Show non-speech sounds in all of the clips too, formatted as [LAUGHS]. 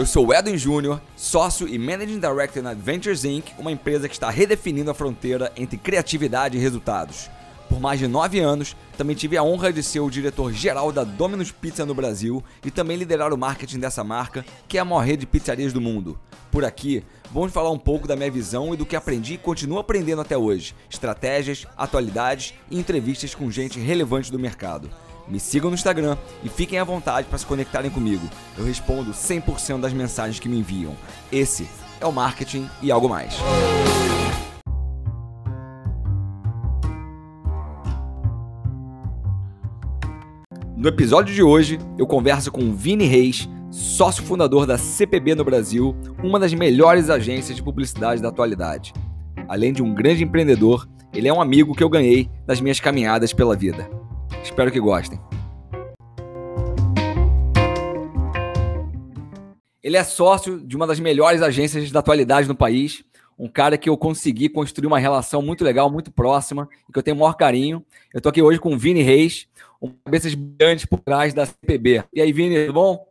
Eu sou o Edwin Júnior, sócio e Managing Director na Adventures Inc., uma empresa que está redefinindo a fronteira entre criatividade e resultados. Por mais de nove anos, também tive a honra de ser o diretor-geral da Domino's Pizza no Brasil e também liderar o marketing dessa marca, que é a maior rede de pizzarias do mundo. Por aqui, vamos falar um pouco da minha visão e do que aprendi e continuo aprendendo até hoje, estratégias, atualidades e entrevistas com gente relevante do mercado. Me sigam no Instagram e fiquem à vontade para se conectarem comigo. Eu respondo 100% das mensagens que me enviam. Esse é o marketing e algo mais. No episódio de hoje, eu converso com Vini Reis, sócio fundador da CPB no Brasil, uma das melhores agências de publicidade da atualidade. Além de um grande empreendedor, ele é um amigo que eu ganhei nas minhas caminhadas pela vida. Espero que gostem. Ele é sócio de uma das melhores agências da atualidade no país, um cara que eu consegui construir uma relação muito legal, muito próxima, e que eu tenho o maior carinho. Eu estou aqui hoje com o Vini Reis, um cabeças brilhantes por trás da CPB. E aí, Vini, tudo bom?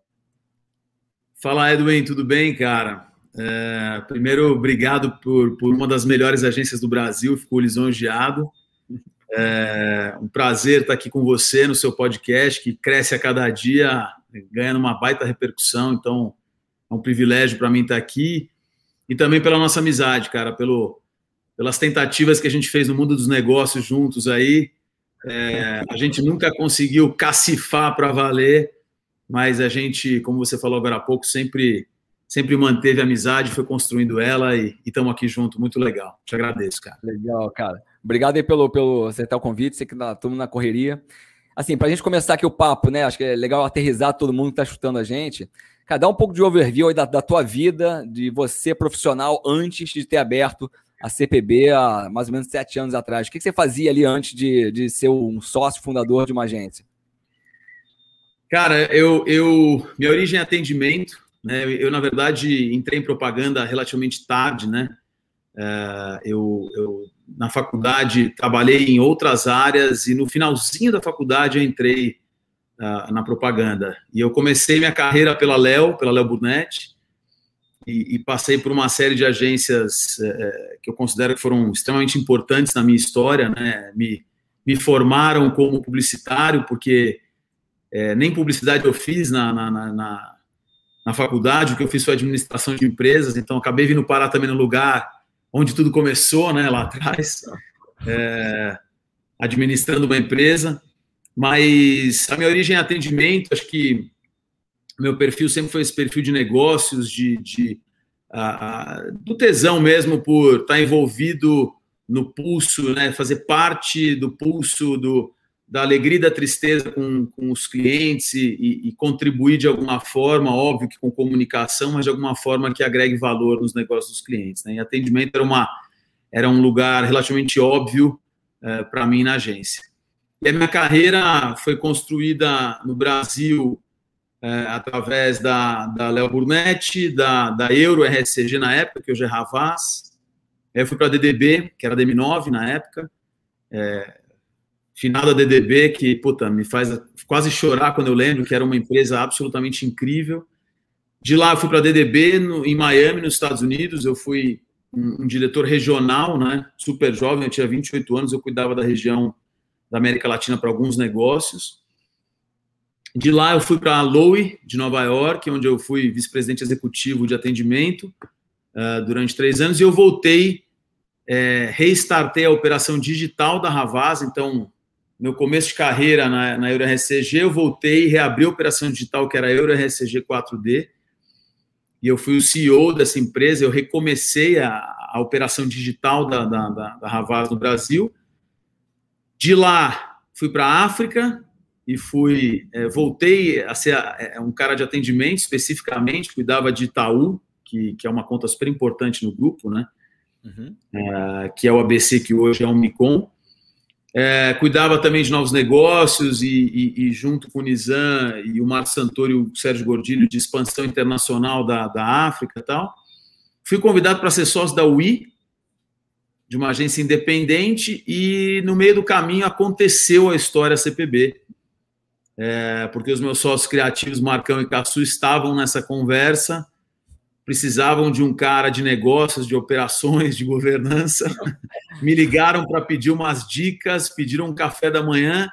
Fala, Edwin, tudo bem, cara? É, primeiro, obrigado por, por uma das melhores agências do Brasil, fico lisonjeado. É um prazer estar aqui com você no seu podcast, que cresce a cada dia, ganhando uma baita repercussão. Então, é um privilégio para mim estar aqui. E também pela nossa amizade, cara, pelo, pelas tentativas que a gente fez no mundo dos negócios juntos aí. É, a gente nunca conseguiu cacifar para valer, mas a gente, como você falou agora há pouco, sempre sempre manteve a amizade, foi construindo ela e estamos aqui junto. Muito legal. Te agradeço, cara. Legal, cara. Obrigado aí pelo, pelo aceitar o convite, sei que tá todo mundo na correria. Assim, para a gente começar aqui o papo, né? Acho que é legal aterrizar todo mundo que está escutando a gente. Cara, dá um pouco de overview aí da, da tua vida, de você profissional antes de ter aberto a CPB há mais ou menos sete anos atrás. O que você fazia ali antes de, de ser um sócio fundador de uma agência? Cara, eu, eu minha origem é atendimento. Né? Eu, na verdade, entrei em propaganda relativamente tarde. Né? É, eu, eu, na faculdade, trabalhei em outras áreas e no finalzinho da faculdade entrei uh, na propaganda. E eu comecei minha carreira pela Léo, pela Léo Burnett, e, e, passei por uma série de agências é, que eu considero que foram extremamente importantes na minha história, né? Me, me formaram como publicitário, porque é, nem publicidade eu fiz na, na, na, na, faculdade, o que eu fiz foi administração de empresas, então acabei vindo parar também no lugar onde tudo começou, né, lá atrás, é, administrando uma empresa. Mas a minha origem é atendimento, acho que meu perfil sempre foi esse perfil de negócios, de, de uh, do tesão mesmo por estar envolvido no pulso, né, fazer parte do pulso do, da alegria e da tristeza com, com os clientes e, e, e, contribuir de alguma forma, óbvio que com comunicação, mas de alguma forma que agregue valor nos negócios dos clientes. Né? E atendimento era, uma, era um lugar relativamente óbvio uh, para mim na agência. E a minha carreira foi construída no Brasil é, através da, da Léo Burnetti, da, da Euro RSCG na época, que hoje é Ravaz. Eu fui para a DDB, que era a DM9 na época. É, final da DDB, que, puta, me faz quase chorar quando eu lembro que era uma empresa absolutamente incrível. De lá eu fui para a DDB no, em Miami, nos Estados Unidos. Eu fui um, um, diretor regional, né? Super jovem, eu tinha 28 anos, eu cuidava da região da América Latina para alguns negócios. De lá eu fui para a Lowe, de Nova York, onde eu fui vice-presidente executivo de atendimento uh, durante três anos, e eu voltei, é, restartei a operação digital da Ravaz, então, meu começo de carreira na, na EuroRCG, eu voltei e reabri a operação digital, que era a EuroRCG 4D, e eu fui o CEO dessa empresa, eu recomecei a, a operação digital da, da, da, da Ravaz no Brasil, de lá, fui para a África e fui, é, voltei a ser é, um cara de atendimento especificamente, cuidava de Itaú, que, que é uma conta super importante no grupo, né? Uhum. É, que é o ABC, que hoje é o Micom. É, cuidava também de novos negócios e, e, e, junto com o Nizam e o Marco Santoro e o Sérgio Gordilho de expansão internacional da, da África e tal. Fui convidado para ser sócio da UI, de uma agência independente e no meio do caminho aconteceu a história CPB. é, porque os meus sócios criativos, Marcão e Caçu, estavam nessa conversa, precisavam de um cara de negócios, de operações, de governança. [LAUGHS] Me ligaram para pedir umas dicas, pediram um café da manhã.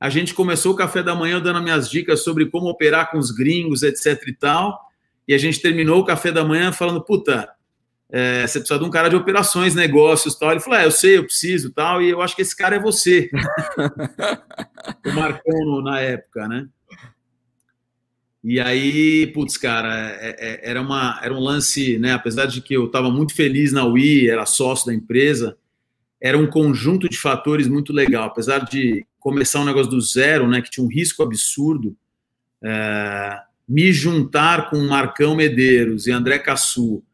A gente começou o café da manhã dando minhas dicas sobre como operar com os gringos, etc e tal. E a gente terminou o café da manhã falando, puta, é, você precisa de um cara de operações, negócios tal. Ele falou, é, eu sei, eu preciso tal, e eu acho que esse cara é você. o [LAUGHS] Marcão na época, né? E aí, putz, cara, é, é, era, uma, era um lance, né? Apesar de que eu estava muito feliz na UI, era sócio da empresa, era um conjunto de fatores muito legal. Apesar de começar um negócio do zero, né? Que tinha um risco absurdo, é, me juntar com Marcão Medeiros e André Cassu,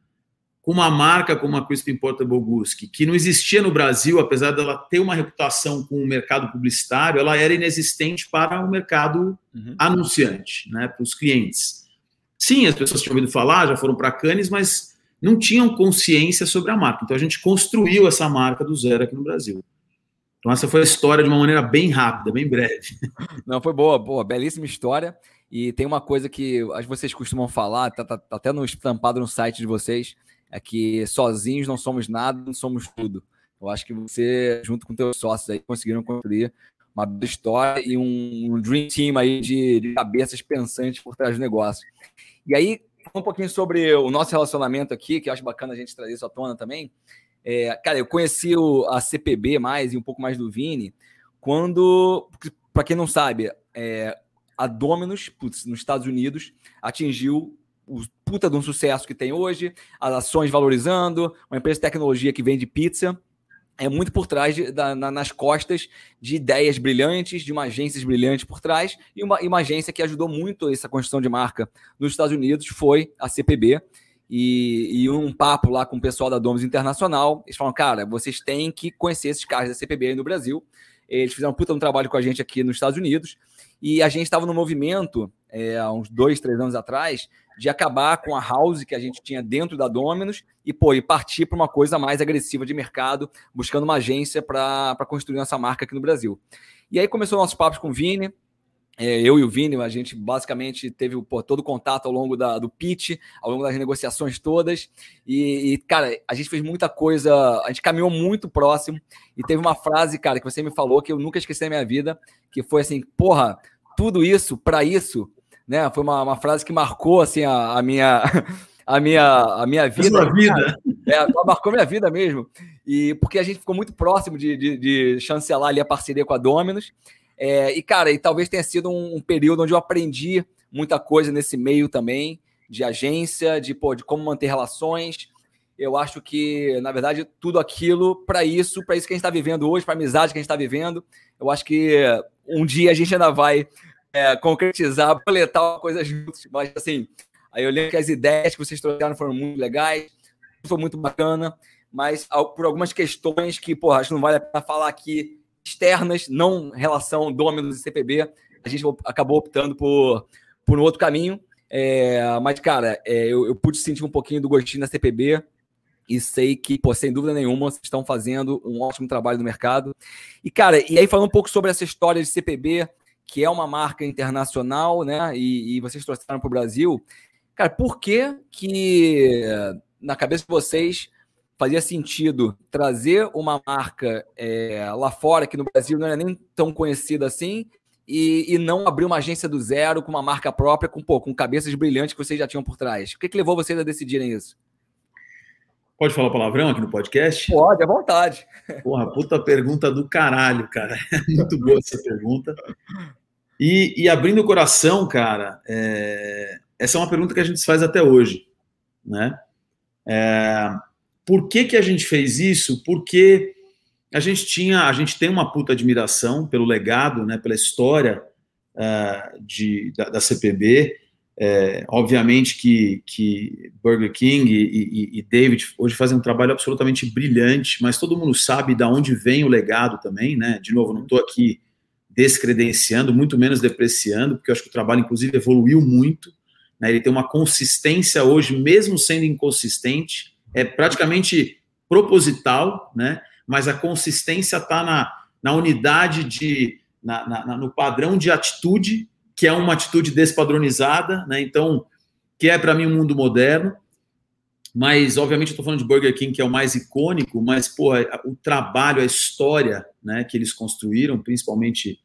com uma marca como a Crispin Portable Guski, que não existia no Brasil, apesar dela ter uma reputação com o mercado publicitário, ela era inexistente para o mercado uhum. anunciante, né, para os clientes. Sim, as pessoas tinham ouvido falar, já foram para Cannes, mas não tinham consciência sobre a marca. Então a gente construiu essa marca do zero aqui no Brasil. Então essa foi a história de uma maneira bem rápida, bem breve. [LAUGHS] Não, foi boa, boa, belíssima história. E tem uma coisa que vocês costumam falar, tá, tá, tá até no estampado no site de vocês, é que sozinhos não somos nada, não somos tudo. Eu acho que você, junto com teus sócios aí, conseguiram construir uma história e um, um dream team aí de, de, cabeças pensantes por trás do negócio. E aí, um pouquinho sobre o nosso relacionamento aqui, que eu acho bacana a gente trazer isso à tona também. É, cara, eu conheci o, a CPB mais e um pouco mais do Vini quando, para quem não sabe, é, a Dominus, putz, nos Estados Unidos, atingiu o puta de um sucesso que tem hoje, as ações valorizando, uma empresa de tecnologia que vende pizza, é muito por trás, de, da, na, nas costas de ideias brilhantes, de uma agência brilhante por trás, e uma, e uma agência que ajudou muito essa construção de marca nos Estados Unidos foi a CPB, e, e, um papo lá com o pessoal da Domus Internacional. Eles falam, cara, vocês têm que conhecer esses caras da CPB aí no Brasil. Eles fizeram um puta um trabalho com a gente aqui nos Estados Unidos. E a gente estava no movimento, é, há uns dois, três anos atrás, de acabar com a house que a gente tinha dentro da Dominus e, pô, e partir para uma coisa mais agressiva de mercado, buscando uma agência para construir nossa marca aqui no Brasil. E aí começou nossos papos com o Vini, é, eu e o Vini, a gente basicamente teve pô, todo o contato ao longo da, do pitch, ao longo das negociações todas. E, e, cara, a gente fez muita coisa, a gente caminhou muito próximo. E teve uma frase, cara, que você me falou que eu nunca esqueci na minha vida, que foi assim: porra, tudo isso para isso, né? Foi uma, uma frase que marcou assim a, a minha. [LAUGHS] A minha, a minha vida. A vida. É, marcou minha vida mesmo. E porque a gente ficou muito próximo de, de, de chancelar ali a parceria com a Dominus. É, e, cara, e talvez tenha sido um, um, período onde eu aprendi muita coisa nesse meio também, de agência, de, pô, de como manter relações. Eu acho que, na verdade, tudo aquilo para isso, para isso que a gente está vivendo hoje, para a amizade que a gente está vivendo, eu acho que um dia a gente ainda vai é, concretizar, boletar uma coisa juntos. Mas, assim, aí eu lembro que as ideias que vocês trouxeram foram muito legais, foi muito bacana, mas por algumas questões que, porra, acho que não vale a pena falar aqui externas, não relação Dominus e CPB, a gente acabou optando por, por um outro caminho. É, mas, cara, é, eu, eu, pude sentir um pouquinho do gostinho da CPB e sei que, pô, sem dúvida nenhuma, vocês estão fazendo um ótimo trabalho no mercado. E, cara, e aí falando um pouco sobre essa história de CPB, que é uma marca internacional, né? E, e vocês trouxeram para o Brasil. Cara, por que que na cabeça de vocês fazia sentido trazer uma marca é, lá fora, que no Brasil não era nem tão conhecida assim, e, e, não abrir uma agência do zero com uma marca própria, com, pô, com cabeças brilhantes que vocês já tinham por trás? O que, que levou vocês a decidirem isso? Pode falar palavrão aqui no podcast? Pode, à vontade. Porra, puta pergunta do caralho, cara. [LAUGHS] muito boa essa pergunta. E, e abrindo o coração, cara, é... essa é uma pergunta que a gente faz até hoje, né? É... Por que, que a gente fez isso? Porque a gente tinha, a gente tem uma puta admiração pelo legado, né, pela história uh, de, da, da CPB. É, obviamente que, que Burger King e, e, e, David hoje fazem um trabalho absolutamente brilhante, mas todo mundo sabe de onde vem o legado também, né? De novo, não estou aqui descredenciando, muito menos depreciando, porque eu acho que o trabalho, inclusive, evoluiu muito. Né? Ele tem uma consistência hoje, mesmo sendo inconsistente, é praticamente proposital, né? mas a consistência está na, na unidade de, na, na, no padrão de atitude, que é uma atitude despadronizada, né? Então, que é para mim um mundo moderno. Mas, obviamente, eu estou falando de Burger King, que é o mais icônico, mas, pô, o trabalho, a história né, que eles construíram, principalmente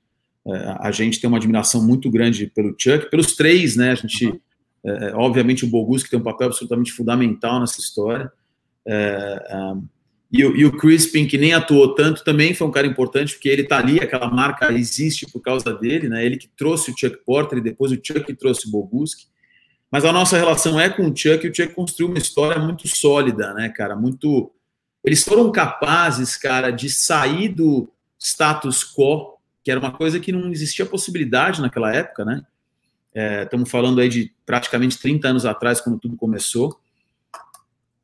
é, a gente tem uma admiração muito grande pelo Chuck, pelos três, né? A gente, uhum. é, obviamente, o Bogus, que tem um papel absolutamente fundamental nessa história. É, um, e, e, o Crispin, que nem atuou tanto, também foi um cara importante, porque ele tá ali, aquela marca existe por causa dele, né? Ele que trouxe o Chuck Porter e depois o Chuck que trouxe o Boguski. Mas a nossa relação é com o Chuck, e o Chuck construiu uma história muito sólida, né, cara? Muito. Eles foram capazes, cara, de sair do status quo, que era uma coisa que não existia possibilidade naquela época, né? É, estamos falando aí de praticamente 30 anos atrás, quando tudo começou.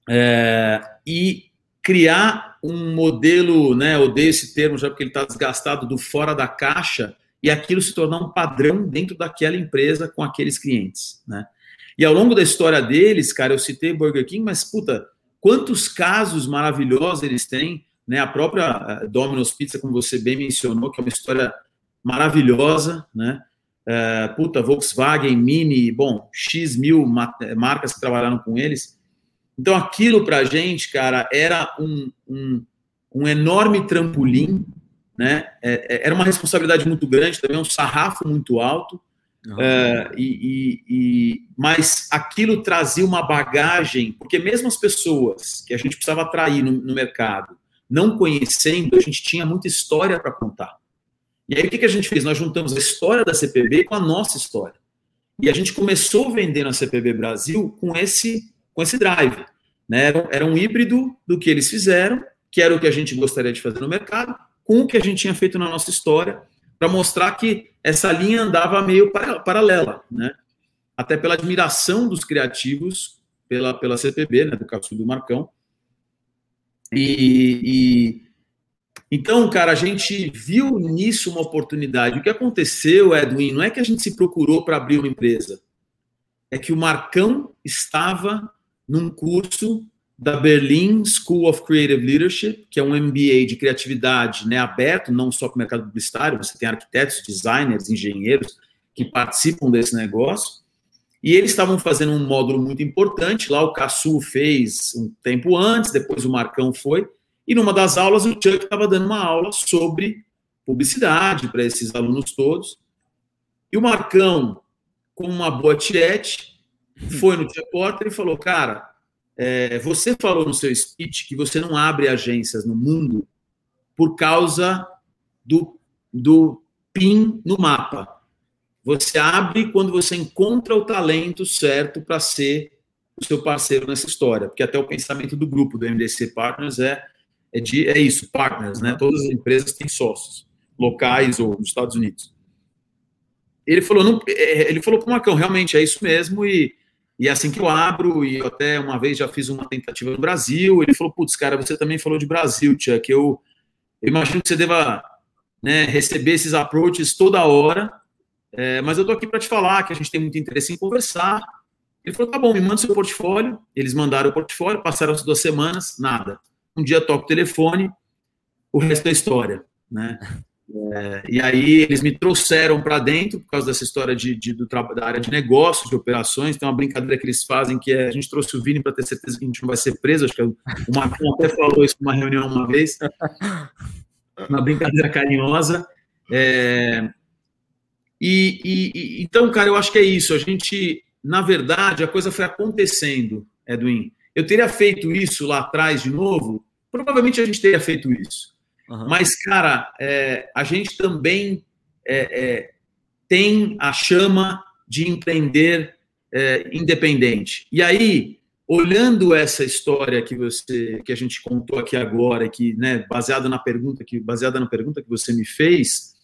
É, e criar um modelo, né? Odeio esse termo já porque ele está desgastado do fora da caixa e aquilo se tornar um padrão dentro daquela empresa com aqueles clientes, né? E ao longo da história deles, cara, eu citei Burger King, mas puta, quantos casos maravilhosos eles têm, né? A própria eh, Domino's Pizza, como você bem mencionou, que é uma história maravilhosa, né? É, puta, Volkswagen, Mini, bom, X mil marcas que trabalharam com eles. Então, aquilo para a gente, cara, era um, um, um enorme trampolim, né? É, é, era uma responsabilidade muito grande, também um sarrafo muito alto. Uhum. É, e, e, e, mas aquilo trazia uma bagagem, porque mesmo as pessoas que a gente precisava atrair no, no mercado, não conhecendo, a gente tinha muita história para contar. E aí o que, que a gente fez? Nós juntamos a história da CPB com a nossa história. E a gente começou vendendo a CPB Brasil com esse com esse drive. Né? Era, um híbrido do que eles fizeram, que era o que a gente gostaria de fazer no mercado, com o que a gente tinha feito na nossa história, para mostrar que essa linha andava meio paralela, né? até pela admiração dos criativos pela, pela CPB, né, do Capsul do Marcão. E, e, então, cara, a gente viu nisso uma oportunidade. O que aconteceu, Edwin, não é que a gente se procurou para abrir uma empresa, é que o Marcão estava num curso da Berlin School of Creative Leadership, que é um MBA de criatividade né, aberto, não só para o mercado publicitário, você tem arquitetos, designers, engenheiros que participam desse negócio. E eles estavam fazendo um módulo muito importante, lá o Cassu fez um tempo antes, depois o Marcão foi, e numa das aulas o Chuck estava dando uma aula sobre publicidade para esses alunos todos. E o Marcão, com uma boa tiete, foi no Tia Porter e falou: Cara, é, você falou no seu speech que você não abre agências no mundo por causa do, do PIN no mapa. Você abre quando você encontra o talento certo para ser o seu parceiro nessa história, porque até o pensamento do grupo do MDC Partners é, é, de, é isso, partners, né? Todas as empresas têm sócios, locais ou nos Estados Unidos. Ele falou, não, é, ele falou para o Marcão, realmente é isso mesmo, e e é assim que eu abro, e eu até uma vez já fiz uma tentativa no Brasil, ele falou, putz, cara, você também falou de Brasil, tia, que eu, eu imagino que você deva né, receber esses approaches toda hora, é, mas eu tô aqui para te falar que a gente tem muito interesse em conversar. Ele falou, tá bom, me manda seu portfólio. Eles mandaram o portfólio, passaram as duas semanas, nada. Um dia toco o telefone, o resto é história, né? É, e aí eles me trouxeram para dentro por causa dessa história de, de do, da área de negócios, de operações. Tem uma brincadeira que eles fazem que é a gente trouxe o Vini para ter certeza que a gente não vai ser preso. Acho que o Marcão até falou isso numa reunião uma vez. [LAUGHS] Uma brincadeira carinhosa. É, e, e, então, cara, eu acho que é isso. A gente, na verdade, a coisa foi acontecendo, Edwin. Eu teria feito isso lá atrás de novo? Provavelmente a gente teria feito isso. Uhum. Mas, cara, é, a gente também é, é, tem a chama de empreender é, independente. E aí, olhando essa história que você, que a gente contou aqui agora, que, né, baseada na pergunta que, baseada na pergunta que você me fez,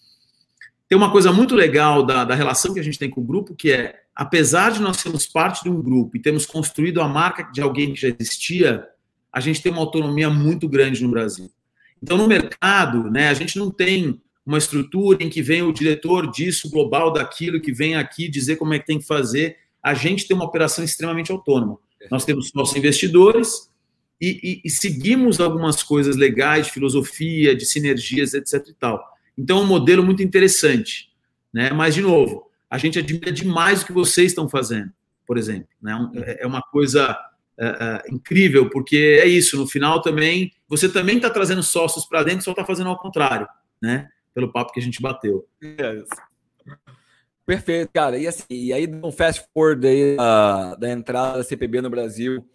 tem uma coisa muito legal da, da relação que a gente tem com o grupo, que é, apesar de nós sermos parte de um grupo e termos construído a marca de alguém que já existia, a gente tem uma autonomia muito grande no Brasil. Então, no mercado, né, a gente não tem uma estrutura em que vem o diretor disso, global daquilo, que vem aqui dizer como é que tem que fazer. A gente tem uma operação extremamente autônoma. Nós temos nossos investidores e, e, e seguimos algumas coisas legais de filosofia, de sinergias, etc. e tal. Então é um modelo muito interessante. Né? Mas, de novo, a gente admira demais o que vocês estão fazendo, por exemplo. Né? É, é uma coisa é, incrível, porque é isso, no final também, você também está trazendo sócios para dentro, só está fazendo ao contrário, né? Pelo papo que a gente bateu. É Perfeito, cara. E, assim, e aí, um fast forward aí, uh, da entrada da CPB no Brasil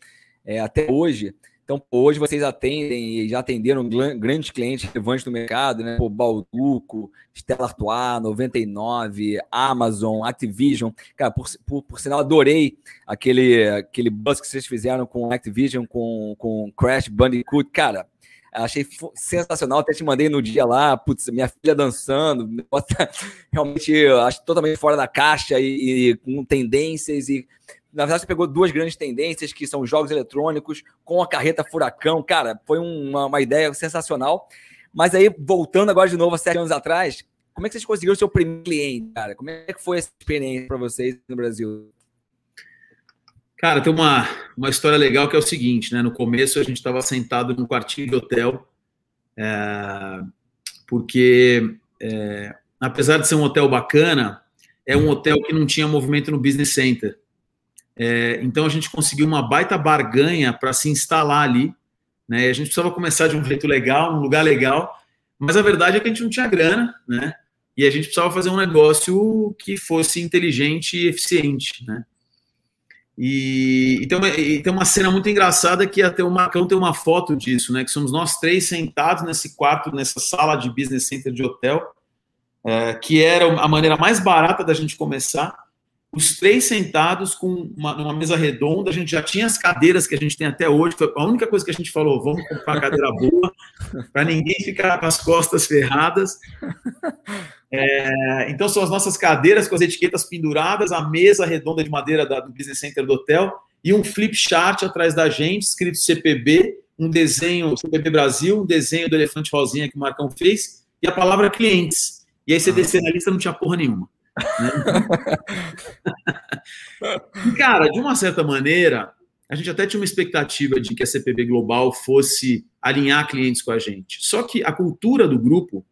é, até hoje, então, hoje vocês atendem e já atenderam grandes clientes relevantes no mercado, né? O Balduco, Stella Artois, 99, Amazon, Activision. Cara, por, por, por, sinal, adorei aquele, aquele buzz que vocês fizeram com Activision, com, com Crash Bandicoot. Cara, achei sensacional. Até te mandei no dia lá, putz, minha filha dançando. [LAUGHS] Realmente, acho totalmente fora da caixa e, e com tendências e na verdade, você pegou duas grandes tendências, que são jogos eletrônicos com a carreta Furacão. Cara, foi uma, uma ideia sensacional. Mas aí, voltando agora de novo a sete anos atrás, como é que vocês conseguiram o seu primeiro cliente, cara? Como é que foi essa experiência para vocês no Brasil? Cara, tem uma, uma história legal que é o seguinte, né? No começo a gente estava sentado num quartinho de hotel, é, porque é, apesar de ser um hotel bacana, é um hotel que não tinha movimento no business center. É, então a gente conseguiu uma baita barganha para se instalar ali. Né? a gente precisava começar de um jeito legal, num lugar legal, mas a verdade é que a gente não tinha grana, né? E a gente precisava fazer um negócio que fosse inteligente e eficiente, né? E, e, tem uma, e, tem uma, cena muito engraçada que até o Marcão tem uma foto disso, né? Que somos nós três sentados nesse quarto, nessa sala de business center de hotel, é, que era a maneira mais barata da gente começar os três sentados com uma, numa mesa redonda, a gente já tinha as cadeiras que a gente tem até hoje, foi a única coisa que a gente falou, vamos comprar uma cadeira boa, [LAUGHS] para ninguém ficar com as costas ferradas. É, então são as nossas cadeiras com as etiquetas penduradas, a mesa redonda de madeira da, do Business Center do hotel e um flip chart atrás da gente, escrito CPB, um desenho, CPB Brasil, um desenho do elefante rosinha que o Marcão fez, e a palavra clientes. E aí você descer na lista não tinha porra nenhuma. E, cara, de uma certa maneira, a gente até tinha uma expectativa de que a CPB Global fosse alinhar clientes com a gente. Só que a cultura do grupo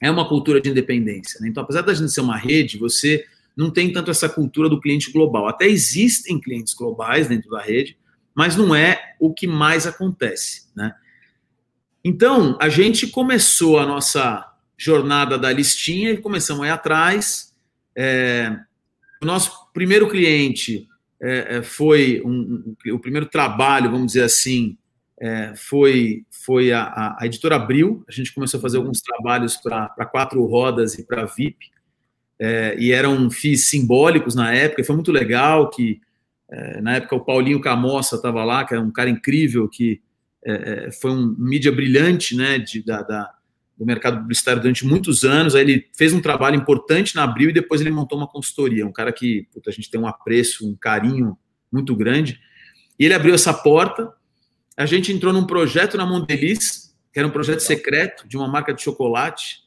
é uma cultura de independência. Né? Então, apesar da gente ser uma rede, você não tem tanto essa cultura do cliente global. Até existem clientes globais dentro da rede, mas não é o que mais acontece. Né? Então, a gente começou a nossa jornada da listinha e começamos a ir atrás. É, o nosso primeiro cliente é, é foi um, um, o primeiro trabalho, vamos dizer assim, é, foi, foi a, a, editora Abril. A gente começou a fazer alguns trabalhos para quatro rodas e para VIP. É, e eram FIIs simbólicos na época, foi muito legal que é, na época o Paulinho Camossa estava lá, que é um cara incrível, que foi um mídia brilhante né, de, da, da do mercado publicitário durante muitos anos. Aí ele fez um trabalho importante na Abril e depois ele montou uma consultoria. Um cara que puta, a gente tem um apreço, um carinho muito grande. E ele abriu essa porta. A gente entrou num projeto na Mondeliz, que era um projeto secreto de uma marca de chocolate,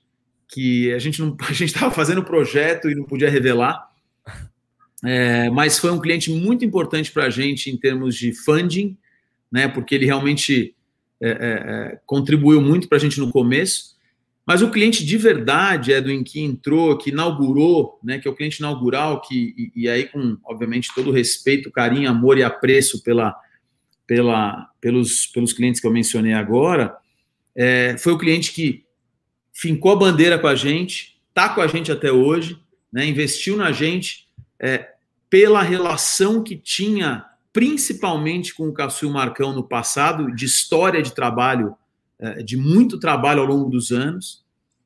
que a gente não [LAUGHS] a gente estava fazendo o projeto e não podia revelar. É, mas foi um cliente muito importante para a gente em termos de funding, né? Porque ele realmente é, é, é contribuiu muito para a gente no começo. Mas o cliente de verdade em que entrou, que inaugurou, né, que é o cliente inaugural, que, e, e, aí com, obviamente, todo o respeito, carinho, amor e apreço pela, pela, pelos, pelos clientes que eu mencionei agora, é, foi o cliente que fincou a bandeira com a gente, está com a gente até hoje, né, investiu na gente é, pela relação que tinha, principalmente com o Cassio Marcão no passado, de história de trabalho de muito trabalho ao longo dos anos,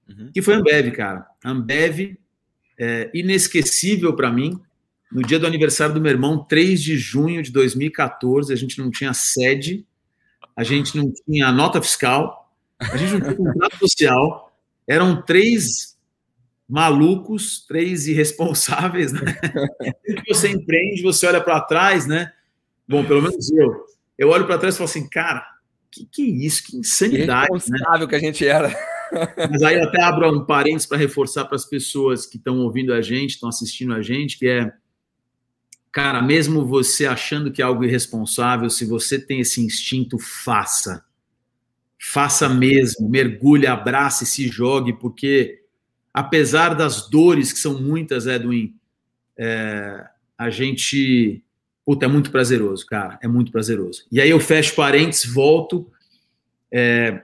uhum. que foi a Ambev, cara. A Ambev, é, inesquecível para mim, no dia do aniversário do meu irmão, 3 de junho de 2014, a gente não tinha sede, a gente não tinha nota fiscal, a gente não tinha contrato social, eram três malucos, três irresponsáveis, né? você empreende, você olha para trás, né? Bom, pelo menos eu. Eu olho para trás e falo assim, cara, que, que isso? Que insanidade. Que né? que a gente era. Mas aí até abro um parênteses para reforçar para as pessoas que estão ouvindo a gente, estão assistindo a gente, que é, cara, mesmo você achando que é algo irresponsável, se você tem esse instinto, faça. faça mesmo, mergulhe, abrace, se jogue, porque apesar das dores que são muitas, Edwin, é, a gente puta, é muito prazeroso, cara, é muito prazeroso. E aí eu fecho parênteses, volto. É,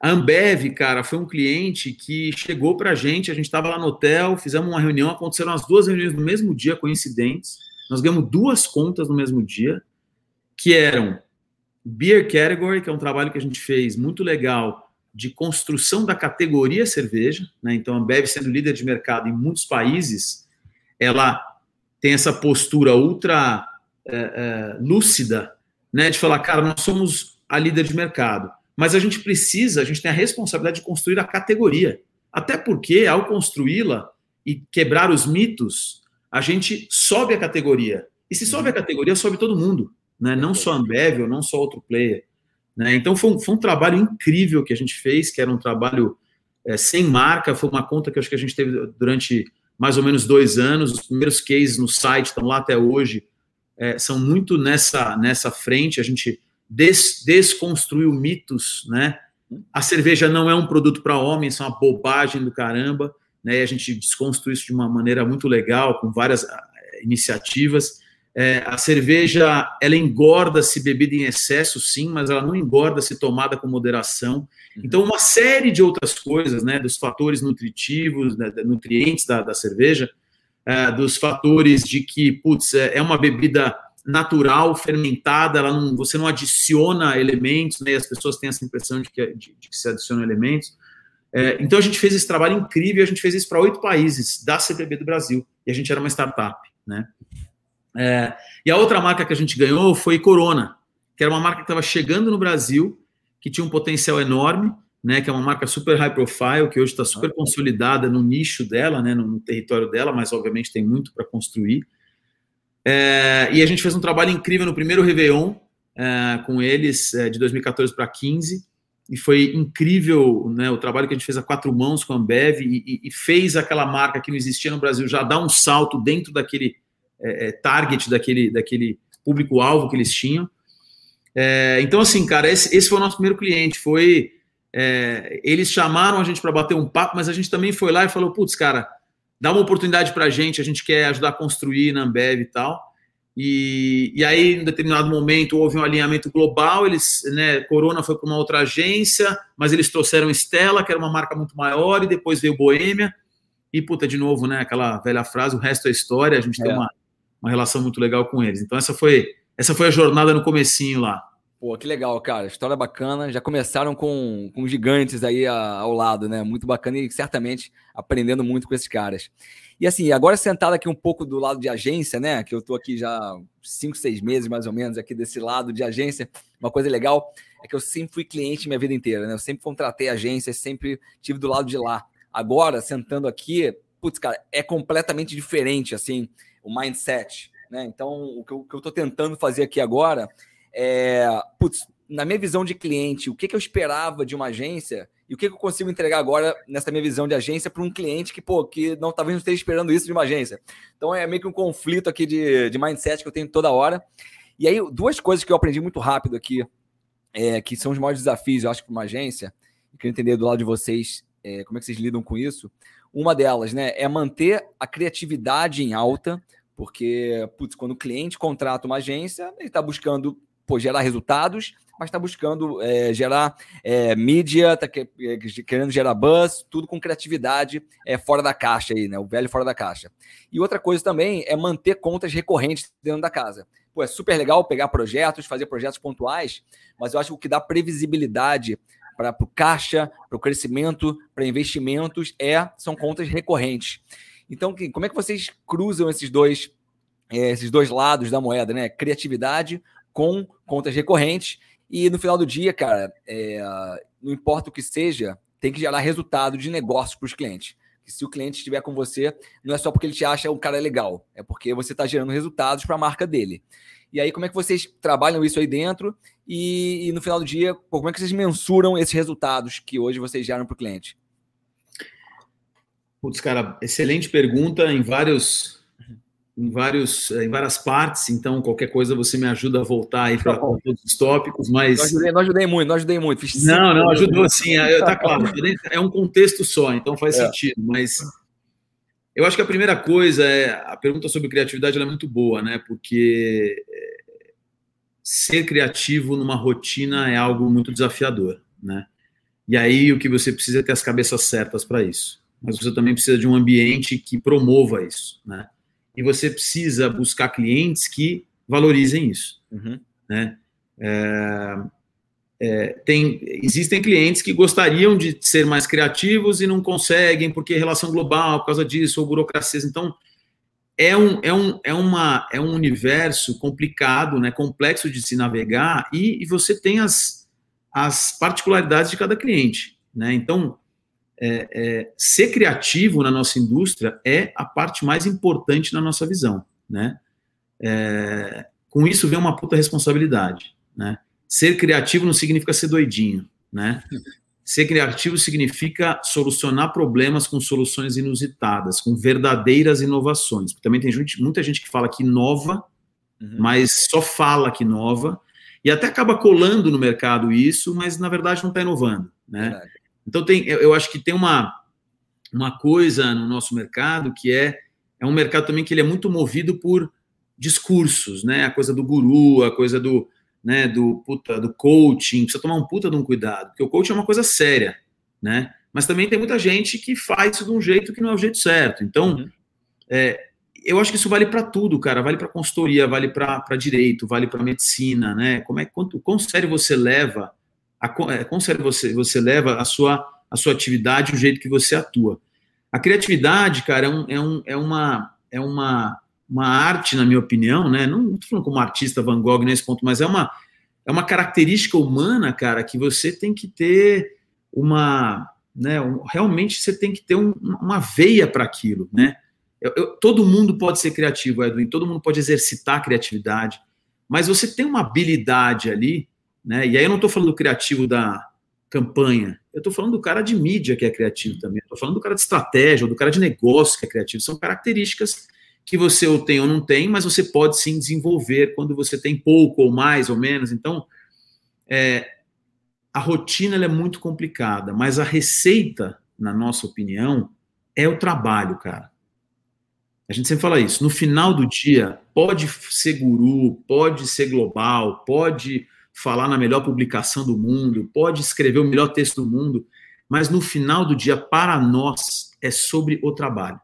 a Ambev, cara, foi um cliente que chegou para a gente, a gente estava lá no hotel, fizemos uma reunião, aconteceram as duas reuniões no mesmo dia, coincidentes. Nós ganhamos duas contas no mesmo dia, que eram Beer Category, que é um trabalho que a gente fez muito legal de construção da categoria cerveja, né? Então a Ambev sendo líder de mercado em muitos países, ela tem essa postura ultra é, é, lúcida, né? De falar, cara, nós somos a líder de mercado mas a gente precisa, a gente tem a responsabilidade de construir a categoria. Até porque, ao construí-la e quebrar os mitos, a gente sobe a categoria. E se sobe a categoria, sobe todo mundo, né? não só a Ambev ou não só outro player. Né? Então foi um, foi um, trabalho incrível que a gente fez, que era um trabalho é, sem marca, foi uma conta que acho que a gente teve durante mais ou menos dois anos. Os primeiros cases no site estão lá até hoje, é, são muito nessa, nessa frente. A gente des, desconstruiu mitos, né? A cerveja não é um produto para homens, é uma bobagem do caramba, né? E a gente desconstruiu isso de uma maneira muito legal, com várias ah, iniciativas. É, a cerveja, ela engorda se bebida em excesso, sim, mas ela não engorda se tomada com moderação. Uhum. Então, uma série de outras coisas, né, dos fatores nutritivos, né, nutrientes da, da cerveja, é, dos fatores de que, putz, é, é uma bebida natural, fermentada, ela não, você não adiciona elementos, né? as pessoas têm essa impressão de que, de, de que se adicionam elementos. É, então a gente fez esse trabalho incrível, a gente fez isso para oito países da CBB do Brasil, e a gente era uma startup, né? É, e a outra marca que a gente ganhou foi Corona, que era uma marca que estava chegando no Brasil, que tinha um potencial enorme, né? Que é uma marca super high profile, que hoje está super consolidada no nicho dela, né? No, no território dela, mas obviamente tem muito para construir. É, e a gente fez um trabalho incrível no primeiro Réveillon é, com eles, é, de 2014 para 15, e foi incrível né, o trabalho que a gente fez a quatro mãos com a Ambev e, e fez aquela marca que não existia no Brasil já dar um salto dentro daquele é, é, target, daquele, daquele público-alvo que eles tinham. É, então, assim, cara, esse, esse foi o nosso primeiro cliente. Foi. Eles chamaram a gente para bater um papo, mas a gente também foi lá e falou: putz, cara dá uma oportunidade para a gente, a gente quer ajudar a construir na Ambev e tal. E, e aí, em determinado momento, houve um alinhamento global. Eles, né, Corona foi para uma outra agência, mas eles trouxeram Stella, que era uma marca muito maior, e depois veio Boêmia. E, puta, de novo, né, aquela velha frase: o resto é história. A gente é. tem uma, uma relação muito legal com eles. Então, essa foi, essa foi a jornada no comecinho lá. Pô, que legal, cara. História bacana. Já começaram com, com gigantes aí a, ao lado, né? Muito bacana e certamente aprendendo muito com esses caras. E assim, agora sentado aqui um pouco do lado de agência, né? Que eu tô aqui já cinco, seis meses mais ou menos aqui desse lado de agência. Uma coisa legal é que eu sempre fui cliente minha vida inteira, né? Eu sempre contratei agências, sempre tive do lado de lá. Agora, sentando aqui, putz, cara, é completamente diferente, assim, o mindset, né? Então, o que eu, o que eu tô tentando fazer aqui agora é, putz, na minha visão de cliente, o que, que eu esperava de uma agência e o que, que eu consigo entregar agora nessa minha visão de agência para um cliente que, pô, que não talvez não esteja esperando isso de uma agência. Então é meio que um conflito aqui de, de mindset que eu tenho toda hora. E aí, duas coisas que eu aprendi muito rápido aqui, é, que são os maiores desafios, eu acho, para uma agência, e queria entender do lado de vocês é, como é que vocês lidam com isso. Uma delas, né, é manter a criatividade em alta, porque, putz, quando o cliente contrata uma agência, ele está buscando pô, gerar resultados, mas está buscando é, gerar é, mídia, está que, querendo gerar buzz, tudo com criatividade é, fora da caixa aí, né? O velho fora da caixa. E outra coisa também é manter contas recorrentes dentro da casa. Pô, é super legal pegar projetos, fazer projetos pontuais, mas eu acho que o que dá previsibilidade para o caixa, para o crescimento, para investimentos, é são contas recorrentes. Então, como é que vocês cruzam esses dois, é, esses dois lados da moeda, né? Criatividade com contas recorrentes. E no final do dia, cara, é, não importa o que seja, tem que gerar resultado de negócio para os clientes. Que se o cliente estiver com você, não é só porque ele te acha um cara legal, é porque você está gerando resultados para a marca dele. E aí, como é que vocês trabalham isso aí dentro? E, e no final do dia, como é que vocês mensuram esses resultados que hoje vocês geram para o cliente? Putz, cara, excelente pergunta em vários em, vários, em várias partes, então qualquer coisa você me ajuda a voltar aí para todos os tópicos, mas... Não ajudei, não ajudei muito, não ajudei muito. Fiz não, não, ajudou sim, tá claro, é um contexto só, então faz é. sentido, mas eu acho que a primeira coisa é, a pergunta sobre criatividade é muito boa, né, porque é, ser criativo numa rotina é algo muito desafiador, né, e aí o que você precisa é ter as cabeças certas para isso mas você também precisa de um ambiente que promova isso, né? E você precisa buscar clientes que valorizem isso, uhum. né? É, é, tem, existem clientes que gostariam de ser mais criativos e não conseguem porque relação global, por causa disso, ou burocracias. Então, é um, é um, é uma, é um universo complicado, né, complexo de se navegar e, e você tem as, as particularidades de cada cliente. Né? Então, é, é, ser criativo na nossa indústria é a parte mais importante na nossa visão, né? É, com isso vem uma puta responsabilidade, né? Ser criativo não significa ser doidinho, né? [LAUGHS] Ser criativo significa solucionar problemas com soluções inusitadas, com verdadeiras inovações. Também tem gente, muita gente que fala que inova, uhum. mas só fala que inova, e até acaba colando no mercado isso, mas na verdade não está inovando, né? Então, tem, eu acho que tem uma, uma coisa no nosso mercado que é, é um mercado também que ele é muito movido por discursos, né? A coisa do guru, a coisa do, né, do, puta, do coaching, precisa tomar um puta de um cuidado, porque o coaching é uma coisa séria, né? Mas também tem muita gente que faz isso de um jeito que não é o jeito certo. Então, uhum. é, eu acho que isso vale para tudo, cara. Vale para consultoria, vale para direito, vale para medicina, né? Como é quanto quão sério você leva a, é, você, você leva a sua, a sua atividade, o jeito que você atua. A criatividade, cara, é, um, é, um, é, uma, é uma, uma arte, na minha opinião, né? Não estou falando como artista Van Gogh nesse ponto, mas é uma, é uma característica humana, cara, que você tem que ter uma. Né, um, realmente você tem que ter um, uma veia para aquilo, né? Eu, eu, todo mundo pode ser criativo, Edwin, todo mundo pode exercitar a criatividade, mas você tem uma habilidade ali né? E aí eu não estou falando do criativo da campanha, eu estou falando do cara de mídia que é criativo também, estou falando do cara de estratégia, do cara de negócio que é criativo. São características que você ou tem ou não tem, mas você pode sim desenvolver quando você tem pouco ou mais ou menos. Então, é, a rotina é muito complicada, mas a receita, na nossa opinião, é o trabalho, cara. A gente sempre fala isso. No final do dia, pode ser guru, pode ser global, pode falar na melhor publicação do mundo, pode escrever o melhor texto do mundo, mas no final do dia, para nós, é sobre o trabalho.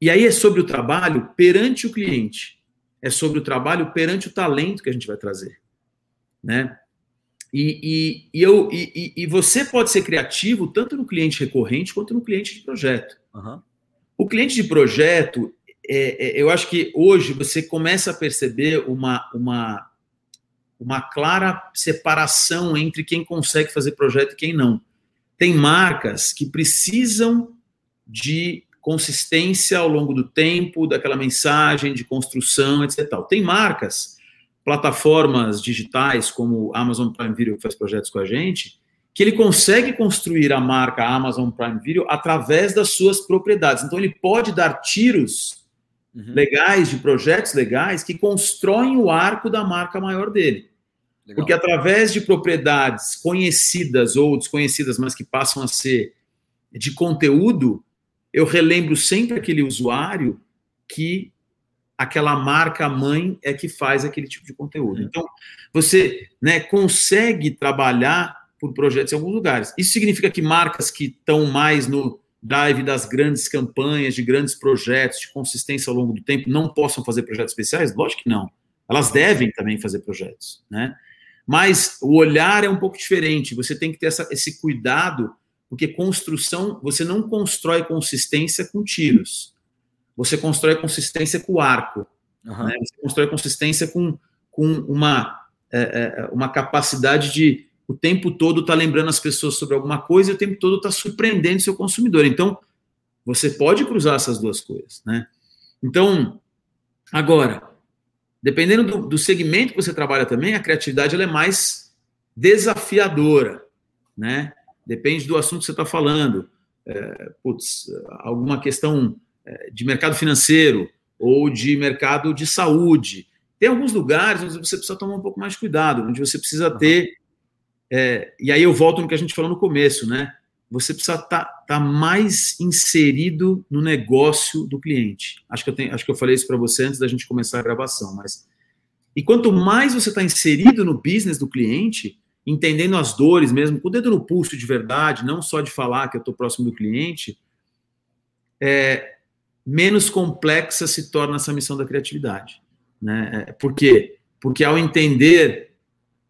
E aí é sobre o trabalho perante o cliente, é sobre o trabalho perante o talento que a gente vai trazer, né? E, e, e eu, e, e, você pode ser criativo tanto no cliente recorrente quanto no cliente de projeto. Uhum. O cliente de projeto, é, é, eu acho que hoje você começa a perceber uma, uma, uma clara separação entre quem consegue fazer projeto e quem não. Tem marcas que precisam de consistência ao longo do tempo, daquela mensagem de construção, etc. Tem marcas, plataformas digitais como Amazon Prime Video que faz projetos com a gente, que ele consegue construir a marca Amazon Prime Video através das suas propriedades. Então ele pode dar tiros uhum. legais, de projetos legais, que constroem o arco da marca maior dele. Legal. Porque através de propriedades conhecidas ou desconhecidas, mas que passam a ser de conteúdo, eu relembro sempre aquele usuário que aquela marca mãe é que faz aquele tipo de conteúdo. Uhum. Então, você né, consegue trabalhar por projetos em alguns lugares. Isso significa que marcas que estão mais no drive das grandes campanhas, de grandes projetos, de consistência ao longo do tempo, não possam fazer projetos especiais? Lógico que não. Elas devem também fazer projetos, né? Mas o olhar é um pouco diferente. Você tem que ter essa, esse cuidado, porque construção, você não constrói consistência com tiros. Você constrói consistência com arco. Uhum. Né? Você constrói consistência com, com uma, é, é, uma capacidade de o tempo todo estar tá lembrando as pessoas sobre alguma coisa e o tempo todo estar tá surpreendendo seu consumidor. Então, você pode cruzar essas duas coisas, né? Então, agora, dependendo do, do segmento que você trabalha também, a criatividade é mais desafiadora, né? Depende do assunto que você está falando. É, putz, alguma questão é, de mercado financeiro, ou de mercado de saúde. Tem alguns lugares onde você precisa tomar um pouco mais de cuidado, onde você precisa ter. É, e aí eu volto no que a gente falou no começo, né? Você precisa estar tá, tá mais inserido no negócio do cliente. Acho que eu, tenho, acho que eu falei isso para você antes da gente começar a gravação, mas. E quanto mais você está inserido no business do cliente, entendendo as dores mesmo, com o dedo no pulso de verdade, não só de falar que eu estou próximo do cliente, é, menos complexa se torna essa missão da criatividade. Né? É, por quê? Porque ao entender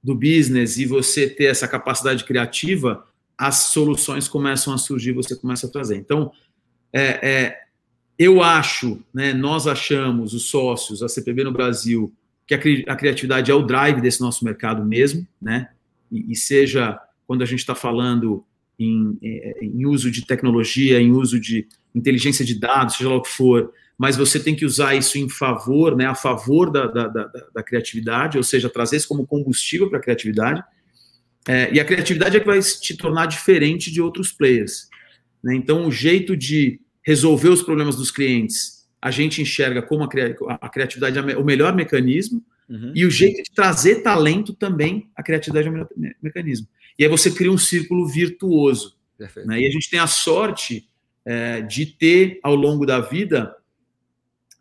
do business e você ter essa capacidade criativa, as soluções começam a surgir, você começa a trazer. Então, é, é, eu acho, né, nós achamos, os sócios, a CPB no Brasil, que a, cri a criatividade é o drive desse nosso mercado mesmo, né? E, e seja quando a gente está falando em, em, uso de tecnologia, em uso de inteligência de dados, seja lá o que for, mas você tem que usar isso em favor, né, a favor da, da, da, da criatividade, ou seja, trazer isso como combustível para a criatividade. É, e a criatividade é que vai te tornar diferente de outros players. Né? Então, o jeito de resolver os problemas dos clientes, a gente enxerga como a, a criatividade é o melhor mecanismo, uhum. e o jeito de trazer talento também, a criatividade é o melhor me mecanismo. E aí você cria um círculo virtuoso. Né? E a gente tem a sorte é, de ter, ao longo da vida,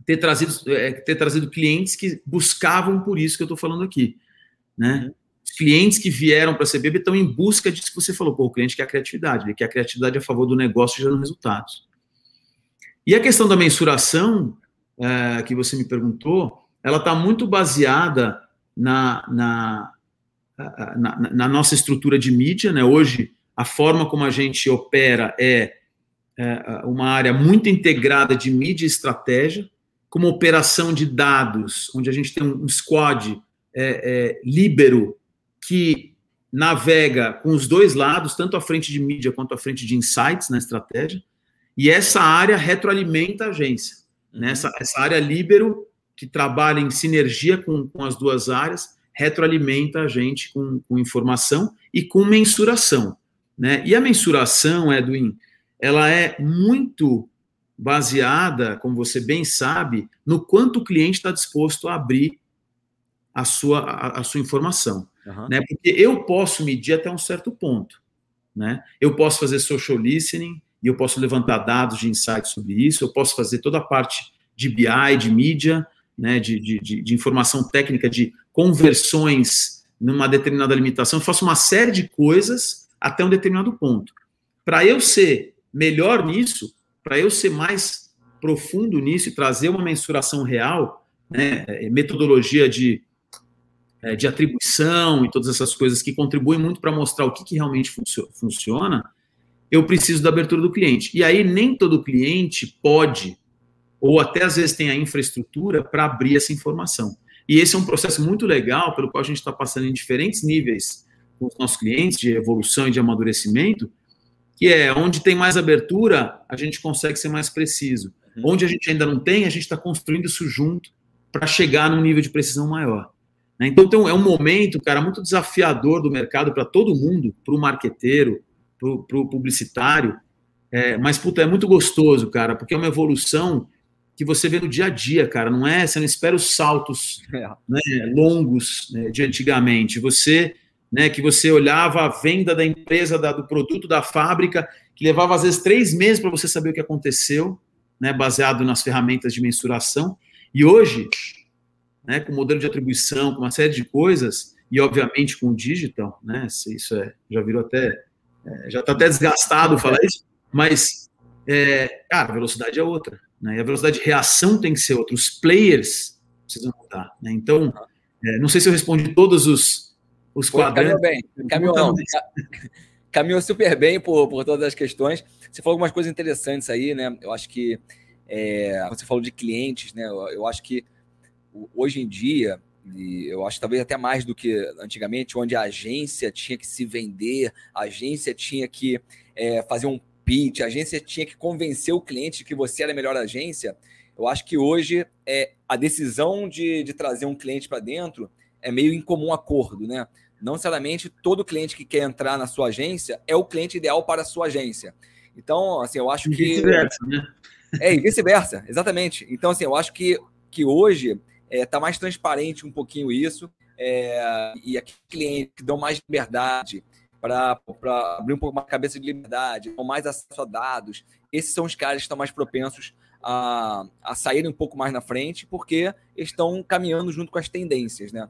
ter trazido, é, ter trazido clientes que buscavam por isso que eu estou falando aqui. Né? Uhum. Os clientes que vieram para a CBB estão em busca disso que você falou. Pô, o cliente quer a criatividade, ele quer a criatividade a favor do negócio gerando resultados. E a questão da mensuração, é, que você me perguntou, ela está muito baseada na, na, na, na, nossa estrutura de mídia. Né? Hoje, a forma como a gente opera é, é uma área muito integrada de mídia e estratégia com uma operação de dados, onde a gente tem um squad é, é, líbero que navega com os dois lados, tanto a frente de mídia quanto a frente de insights na estratégia, e essa área retroalimenta a agência. Né? Essa, essa área líbero, que trabalha em sinergia com, com as duas áreas, retroalimenta a gente com, com informação e com mensuração. Né? E a mensuração, Edwin, ela é muito baseada, como você bem sabe, no quanto o cliente está disposto a abrir a sua, a, a sua informação. Uhum. Né? Porque eu posso medir até um certo ponto. Né? Eu posso fazer social listening e eu posso levantar dados de insights sobre isso, eu posso fazer toda a parte de BI, de mídia, né, de, de, de, de informação técnica, de conversões numa determinada limitação, eu faço uma série de coisas até um determinado ponto. Para eu ser melhor nisso, para eu ser mais profundo nisso e trazer uma mensuração real, né, é, metodologia de, é, de atribuição e todas essas coisas que contribuem muito para mostrar o que, que realmente funcio funciona, eu preciso da abertura do cliente. E aí nem todo cliente pode, ou até às vezes tem a infraestrutura para abrir essa informação. E esse é um processo muito legal, pelo qual a gente está passando em diferentes níveis com os nossos clientes, de evolução e de amadurecimento, que é onde tem mais abertura, a gente consegue ser mais preciso. Uhum. Onde a gente ainda não tem, a gente está construindo isso junto para chegar num nível de precisão maior. Né? Então, é um momento, cara, muito desafiador do mercado para todo mundo, para o marqueteiro, para o publicitário, é, mas, puta, é muito gostoso, cara, porque é uma evolução que você vê no dia a dia, cara, não é, você não espera os saltos é. né, longos né, de antigamente, você né, que você olhava a venda da empresa, da, do produto da fábrica, que levava às vezes três meses para você saber o que aconteceu, né, baseado nas ferramentas de mensuração. E hoje, né, com modelo de atribuição, com uma série de coisas, e obviamente com o digital, né, isso é, já virou até, é, já está até desgastado falar isso, mas, é, cara, a velocidade é outra, né, e a velocidade de reação tem que ser outra, os players precisam mudar. Né, então, é, não sei se eu respondi todos os os quadrantes. Caminhou bem. Caminhou, [LAUGHS] caminhou super bem por, por todas as questões. Você falou algumas coisas interessantes aí, né? Eu acho que é, você falou de clientes, né? Eu, eu, acho que hoje em dia, e eu acho talvez até mais do que antigamente, onde a agência tinha que se vender, a agência tinha que é, fazer um pitch, a agência tinha que convencer o cliente de que você era a melhor agência. Eu acho que hoje é, a decisão de, de trazer um cliente para dentro é meio em comum acordo, né? Não necessariamente todo cliente que quer entrar na sua agência é o cliente ideal para a sua agência. Então, assim, eu acho que. Né? É, e vice-versa, exatamente. Então, assim, eu acho que, que hoje está é, tá mais transparente um pouquinho isso, é, e aqueles clientes que dão mais liberdade para abrir um pouco mais a cabeça de liberdade, com mais acesso a dados, esses são os caras que estão mais propensos a, a saírem um pouco mais na frente, porque estão caminhando junto com as tendências, né?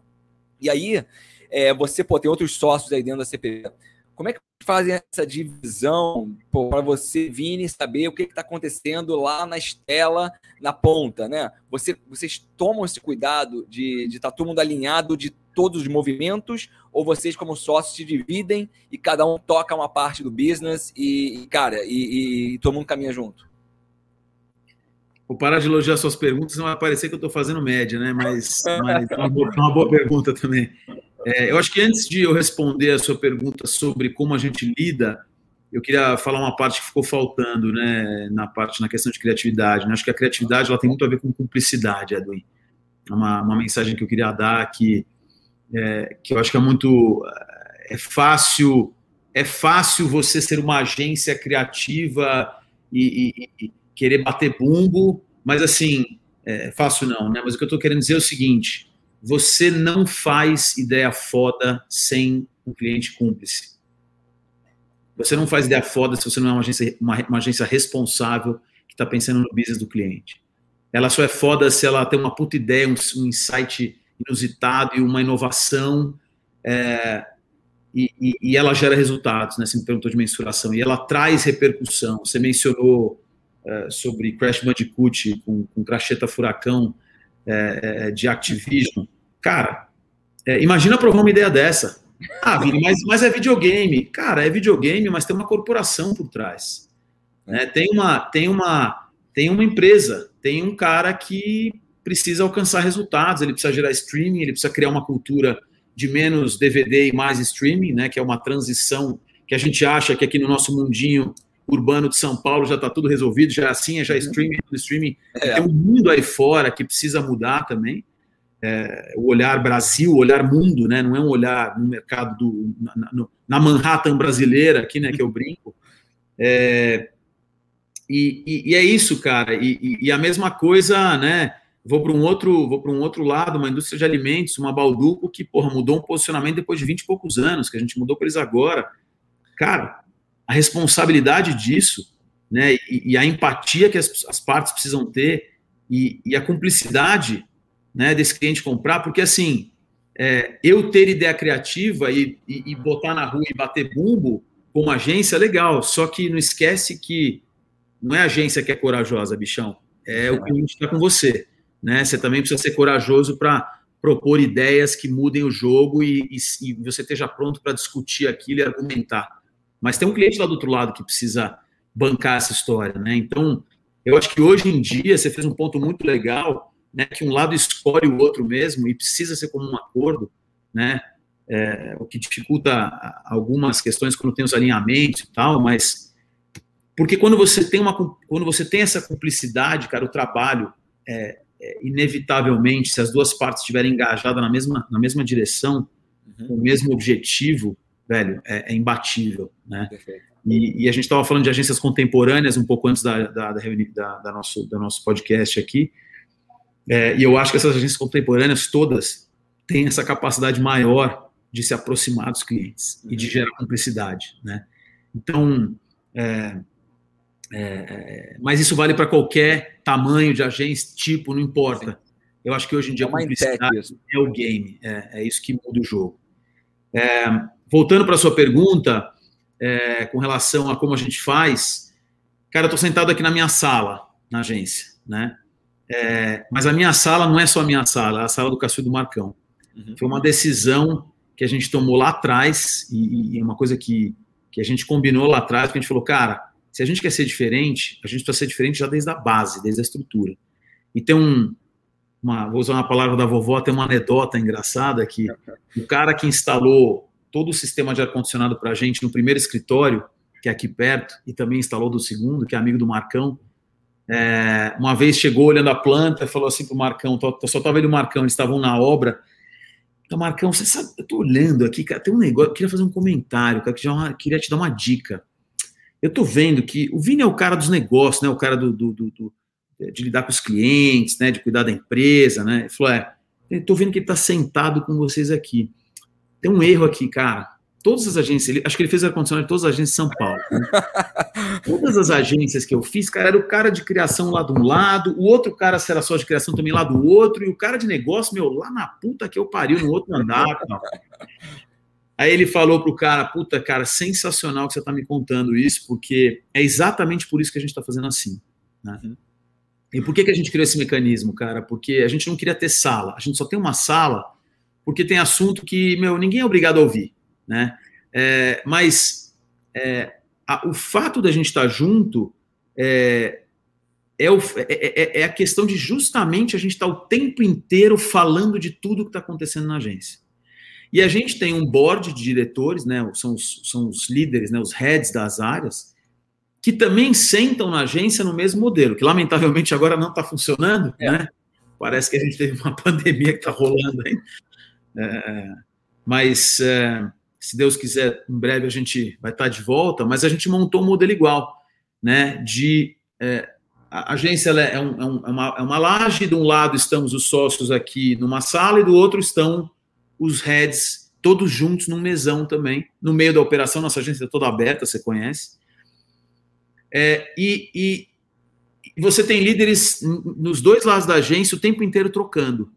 E aí, é, você pô, tem outros sócios aí dentro da CPP. Como é que fazem essa divisão para você, Vini, saber o que está acontecendo lá na estela, na ponta, né? Você, vocês tomam esse cuidado de estar tá todo mundo alinhado de todos os movimentos, ou vocês, como sócios, se dividem e cada um toca uma parte do business e, e cara, e, e todo mundo caminha junto? Vou parar de elogiar suas perguntas, não vai parecer que eu estou fazendo média, né? Mas, [LAUGHS] mas é uma, boa, é uma boa pergunta também. É, eu acho que antes de eu responder a sua pergunta sobre como a gente lida, eu queria falar uma parte que ficou faltando, né, na parte na questão de criatividade. Né? Acho que a criatividade ela tem muito a ver com cumplicidade, Edwin. É uma, uma mensagem que eu queria dar que é, que eu acho que é muito é fácil é fácil você ser uma agência criativa e, e, e querer bater bumbo, mas assim é fácil não, né? Mas o que eu estou querendo dizer é o seguinte: você não faz ideia foda sem um cliente cúmplice. Você não faz ideia foda se você não é uma agência, uma, uma agência responsável que está pensando no business do cliente. Ela só é foda se ela tem uma puta ideia, um, um insight inusitado e uma inovação é, e, e, e, ela gera resultados, né? Você me perguntou de mensuração e ela traz repercussão. Você mencionou é, sobre Crash Bandicoot com, com Cracheta Furacão é, é de Activision. Cara, é, imagina provar uma ideia dessa. Ah, Vini, mas, mas é videogame. Cara, é videogame, mas tem uma corporação por trás. Né? Tem, uma, tem, uma, tem uma empresa, tem um cara que precisa alcançar resultados, ele precisa gerar streaming, ele precisa criar uma cultura de menos DVD e mais streaming, né? Que é uma transição que a gente acha que aqui no nosso mundinho urbano de São Paulo já está tudo resolvido, já é assim, é já streaming, streaming. É. Tem um mundo aí fora que precisa mudar também é, o olhar Brasil, o olhar mundo, né? Não é um olhar no mercado do na, na Manhattan brasileira aqui, né? Que eu brinco. É, e, e, e, é isso, cara. E, e, a mesma coisa, né? Vou para um outro, vou para um outro lado, uma indústria de alimentos, uma Balduco que porra mudou um posicionamento depois de 20 e poucos anos, que a gente mudou para eles agora. Cara, a responsabilidade disso, né? E, a empatia que as, as partes precisam ter e a cumplicidade né, desse cliente comprar, porque assim, é, eu ter ideia criativa e, e, e, botar na rua e bater bumbo como agência, legal, só que não esquece que não é a agência que é corajosa, bichão, é o cliente está com você, né? Você também precisa ser corajoso para propor ideias que mudem o jogo e, e você esteja pronto para discutir aquilo e argumentar. Mas tem um cliente lá do outro lado que precisa bancar essa história, né? Então, eu acho que hoje em dia você fez um ponto muito legal né, que um lado escolhe o outro mesmo e precisa ser como um acordo, né, é, o que dificulta algumas questões quando tem os alinhamentos e tal, mas porque quando você tem uma quando você tem essa cumplicidade, cara, o trabalho é, é, inevitavelmente, se as duas partes estiverem engajadas na mesma na mesma direção, uhum. com o mesmo objetivo, velho, é, é imbatível, né? E, e, a gente estava falando de agências contemporâneas um pouco antes da, da, da, da, da nosso, do nosso podcast aqui, é, e eu acho que essas agências contemporâneas todas têm essa capacidade maior de se aproximar dos clientes uhum. e de uhum. gerar cumplicidade, né? Então, é, é, mas isso vale para qualquer tamanho de agência, tipo, não importa. Eu acho que hoje em dia é a cumplicidade é o game, é, é, isso que muda o jogo. É, voltando para a sua pergunta, é, com relação a como a gente faz, cara, eu estou sentado aqui na minha sala, na agência, né? É, mas a minha sala não é só a minha sala, é a sala do Cássio do Marcão. Uhum. Foi uma decisão que a gente tomou lá atrás, e, e uma coisa que, que a gente combinou lá atrás, que a gente falou, cara, se a gente quer ser diferente, a gente precisa ser diferente já desde a base, desde a estrutura. E tem um, uma, vou usar uma palavra da vovó, tem uma anedota engraçada que o cara que instalou todo o sistema de ar-condicionado para a gente no primeiro escritório, que é aqui perto, e também instalou do segundo, que é amigo do Marcão, é, uma vez chegou olhando a planta, falou assim pro Marcão, só estava ele e o Marcão, eles estavam na obra. Então, Marcão, você sabe, eu tô olhando aqui, cara, tem um negócio, eu queria fazer um comentário, cara, que já é queria te dar uma dica. eu tô vendo que o Vini é o cara dos negócios, né? O cara do, do, do, do de lidar com os clientes, né? De cuidar da empresa, né? Ele falou, é, eu tô vendo que ele tá sentado com vocês aqui. Tem um erro aqui, cara todas as agências, ele, acho que ele fez ar-condicionado em todas as agências de São Paulo. Né? [LAUGHS] todas as agências que eu fiz, cara, era o cara de criação lá de um lado, o outro cara era só de criação também lá do outro, e o cara de negócio, meu, lá na puta que eu pariu, no outro andar. [LAUGHS] Tal. Aí ele falou pro cara, puta, cara, sensacional que você tá me contando isso, porque é exatamente por isso que a gente tá fazendo assim. Né? Uhum. E por que, que a gente criou esse mecanismo, cara? Porque a gente não queria ter sala. A gente só tem uma sala porque tem assunto que, meu, ninguém é obrigado a ouvir né? É, mas é, a, o fato da gente estar junto é, é, o, é, é, é, a questão de justamente a gente estar o tempo inteiro falando de tudo que está acontecendo na agência. E a gente tem um board de diretores, né? São os, são os líderes, né? Os heads das áreas, que também sentam na agência no mesmo modelo, que lamentavelmente agora não está funcionando, é. né? Parece que a gente teve uma [LAUGHS] pandemia que está rolando aí. É, mas é, se Deus quiser, em breve a gente vai estar de volta, mas a gente montou um modelo igual, né? De é, a agência é, é, um, é, uma, é uma laje, de um lado estamos os sócios aqui numa sala e do outro estão os heads todos juntos num mesão também, no meio da operação, nossa agência é toda aberta, você conhece. É, e, e, você tem líderes nos dois lados da agência o tempo inteiro trocando.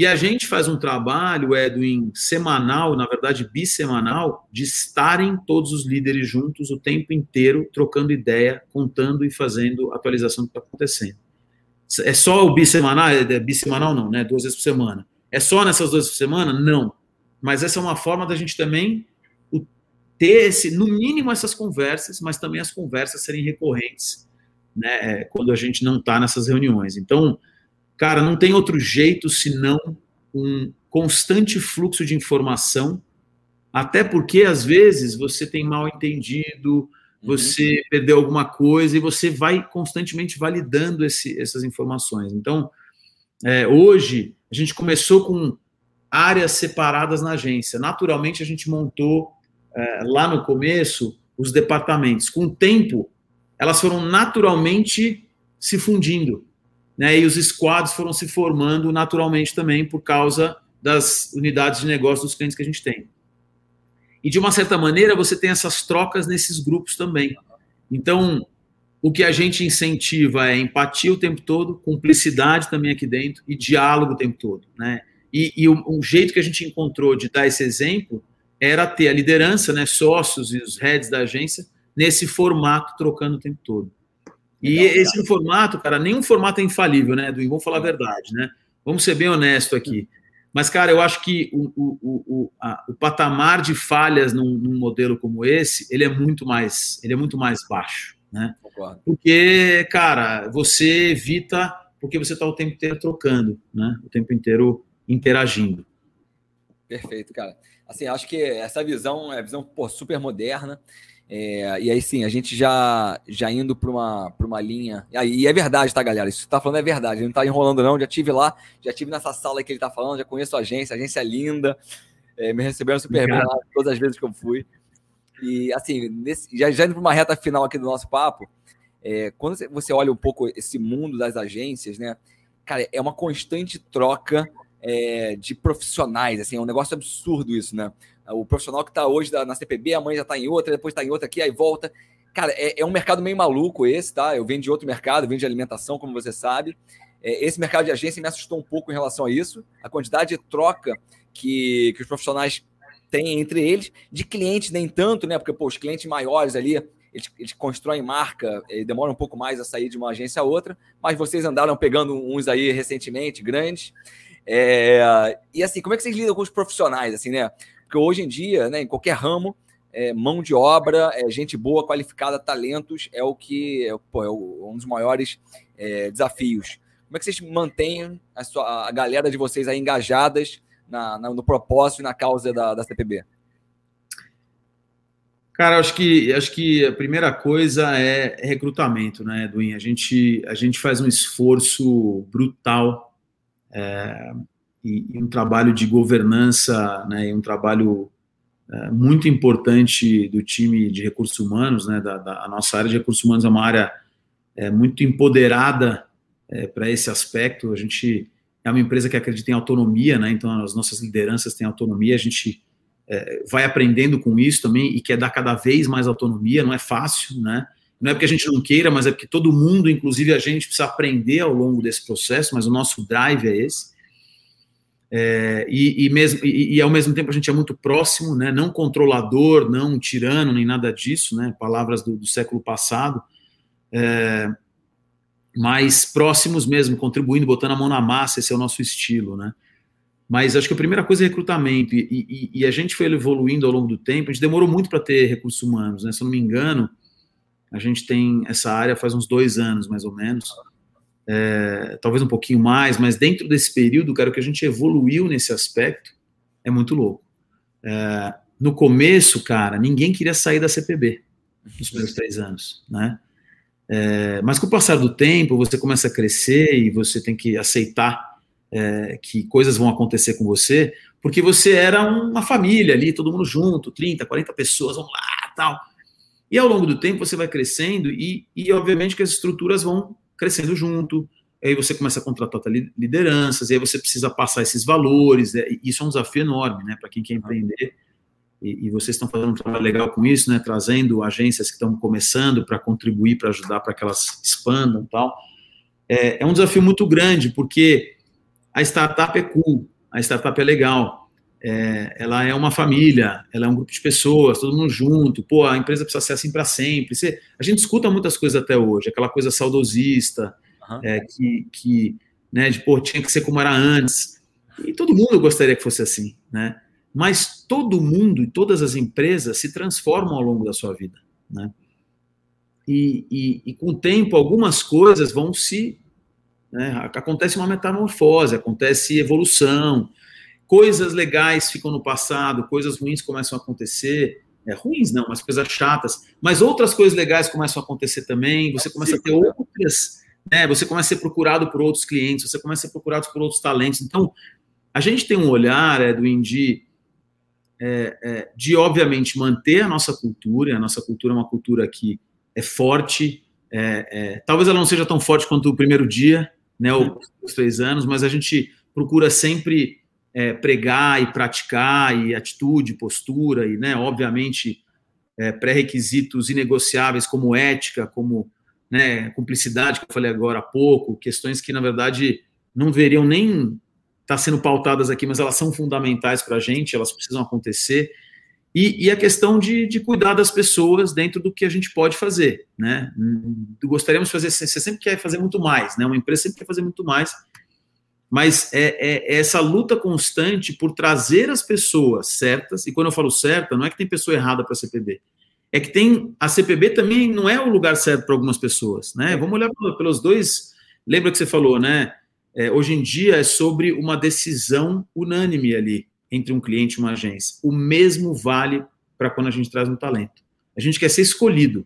E a gente faz um trabalho, Edwin, semanal, na verdade bissemanal, de estarem todos os líderes juntos o tempo inteiro, trocando ideia, contando e fazendo atualização do que está acontecendo. É só o bissemanal? É bissemanal não, né? Duas vezes por semana. É só nessas duas vezes por semana? Não. Mas essa é uma forma da gente também ter esse, no mínimo essas conversas, mas também as conversas serem recorrentes, né? Quando a gente não está nessas reuniões. Então, Cara, não tem outro jeito senão um constante fluxo de informação, até porque às vezes você tem mal entendido, uhum. você uhum. perdeu alguma coisa e você vai constantemente validando esse, essas informações. Então, é, hoje a gente começou com áreas separadas na agência. Naturalmente a gente montou é, lá no começo os departamentos. Com o tempo, elas foram naturalmente se fundindo né, e os squads foram se formando naturalmente também por causa das unidades de negócio dos clientes que a gente tem. E de uma certa maneira você tem essas trocas nesses grupos também. Então, o que a gente incentiva é empatia o tempo todo, cumplicidade também aqui dentro e diálogo o tempo todo, né? E, e o, o, jeito que a gente encontrou de dar esse exemplo era ter a liderança, né, sócios e os heads da agência nesse formato trocando o tempo todo. E Legal, esse formato, cara, nenhum formato é infalível, né, Edwin? Vamos falar a verdade, né? Vamos ser bem honesto aqui. Mas, cara, eu acho que o, o, o, a, o patamar de falhas num, num, modelo como esse, ele é muito mais, ele é muito mais baixo, né? Concordo. Porque, cara, você evita, porque você está o tempo inteiro trocando, né? O tempo inteiro interagindo. Perfeito, cara. Assim, acho que essa visão é visão pô, super moderna. É, e aí sim, a gente já, já indo para uma, uma linha. E é verdade, tá, galera? Isso que você tá falando é verdade. Não tá enrolando, não. Já tive lá, já tive nessa sala que ele tá falando, já conheço a agência, a agência é linda. É, me receberam super bem lá, todas as vezes que eu fui. E assim, nesse, já, já indo para uma reta final aqui do nosso papo, é, quando você olha um pouco esse mundo das agências, né? Cara, é uma constante troca é, de profissionais, assim, é um negócio absurdo isso, né? O profissional que está hoje na CPB, a mãe já está em outra, depois está em outra aqui, aí volta. Cara, é, é, um mercado meio maluco esse, tá? Eu venho de outro mercado, venho de alimentação, como você sabe. É, esse mercado de agência me assustou um pouco em relação a isso. A quantidade de troca que, que os profissionais têm entre eles, de clientes nem tanto, né? Porque, pô, os clientes maiores ali, eles, eles constroem marca, e demoram um pouco mais a sair de uma agência a outra, mas vocês andaram pegando uns aí recentemente, grandes. É, e assim, como é que vocês lidam com os profissionais, assim, né? Porque hoje em dia, né, em qualquer ramo, é, mão de obra, é, gente boa, qualificada, talentos, é o que é, pô, é um dos maiores é, desafios. Como é que vocês mantêm a, sua, a galera de vocês aí engajadas na, na, no propósito e na causa da, da CPB? Cara, acho que acho que a primeira coisa é recrutamento, né, Edwin? A gente a gente faz um esforço brutal é, e, e um trabalho de governança, né, e um trabalho é, muito importante do time de recursos humanos, né? Da, da, a nossa área de recursos humanos é uma área é, muito empoderada é, para esse aspecto. A gente é uma empresa que acredita em autonomia, né? Então as nossas lideranças têm autonomia. A gente é, vai aprendendo com isso também e quer dar cada vez mais autonomia. Não é fácil, né? Não é porque a gente não queira, mas é porque todo mundo, inclusive a gente, precisa aprender ao longo desse processo. Mas o nosso drive é esse. É, e, e, mesmo, e, e, ao mesmo tempo a gente é muito próximo, né, não controlador, não tirano, nem nada disso, né, palavras do, do século passado, é, mas próximos mesmo, contribuindo, botando a mão na massa, esse é o nosso estilo, né. Mas acho que a primeira coisa é recrutamento, e, a gente foi evoluindo ao longo do tempo, a gente demorou muito para ter recursos humanos, né, se eu não me engano, a gente tem essa área faz uns dois anos, mais ou menos, é, talvez um pouquinho mais, mas dentro desse período, cara, o que a gente evoluiu nesse aspecto é muito louco. É, no começo, cara, ninguém queria sair da CPB nos primeiros três anos, né? É, mas com o passar do tempo, você começa a crescer e você tem que aceitar é, que coisas vão acontecer com você, porque você era uma família ali, todo mundo junto, 30, 40 pessoas, vamos lá, tal. E ao longo do tempo você vai crescendo e, e obviamente que as estruturas vão crescendo junto, aí você começa a contratar lideranças, aí você precisa passar esses valores, é, isso é um desafio enorme, né, para quem quer empreender, e, e, vocês estão fazendo um trabalho legal com isso, né, trazendo agências que estão começando para contribuir, para ajudar, para que elas expandam e tal, é, é um desafio muito grande, porque a startup é cool, a startup é legal, é, ela é uma família, ela é um grupo de pessoas, todo mundo junto, pô, a empresa precisa ser assim para sempre. Você, a gente escuta muitas coisas até hoje, aquela coisa saudosista, uhum. é, que, que né, de, pô, tinha que ser como era antes. E todo mundo gostaria que fosse assim, né? Mas todo mundo e todas as empresas se transformam ao longo da sua vida, né? E, e, e com o tempo, algumas coisas vão se. Né, acontece uma metamorfose, acontece evolução, coisas legais ficam no passado, coisas ruins começam a acontecer. É, ruins não, mas coisas chatas. Mas outras coisas legais começam a acontecer também. Você começa a ter outras, né? Você começa a ser procurado por outros clientes, você começa a ser procurado por outros talentos. Então, a gente tem um olhar é, do Indy é, é, de, obviamente, manter a nossa cultura. A nossa cultura é uma cultura que é forte. É, é talvez ela não seja tão forte quanto o primeiro dia, né? Ou os três anos, mas a gente procura sempre é, pregar e praticar, e atitude, postura, e, né, obviamente, é, pré-requisitos inegociáveis como ética, como né, cumplicidade, que eu falei agora há pouco, questões que, na verdade, não deveriam nem estar tá sendo pautadas aqui, mas elas são fundamentais para a gente, elas precisam acontecer. E, e a questão de, de, cuidar das pessoas dentro do que a gente pode fazer, né? Gostaríamos de fazer, você sempre quer fazer muito mais, né? Uma empresa sempre quer fazer muito mais, mas é, é, é, essa luta constante por trazer as pessoas certas, e quando eu falo certa, não é que tem pessoa errada para a CPB, é que tem, a CPB também não é o lugar certo para algumas pessoas, né, vamos olhar pelos dois, lembra que você falou, né, é, hoje em dia é sobre uma decisão unânime ali, entre um cliente e uma agência, o mesmo vale para quando a gente traz um talento, a gente quer ser escolhido,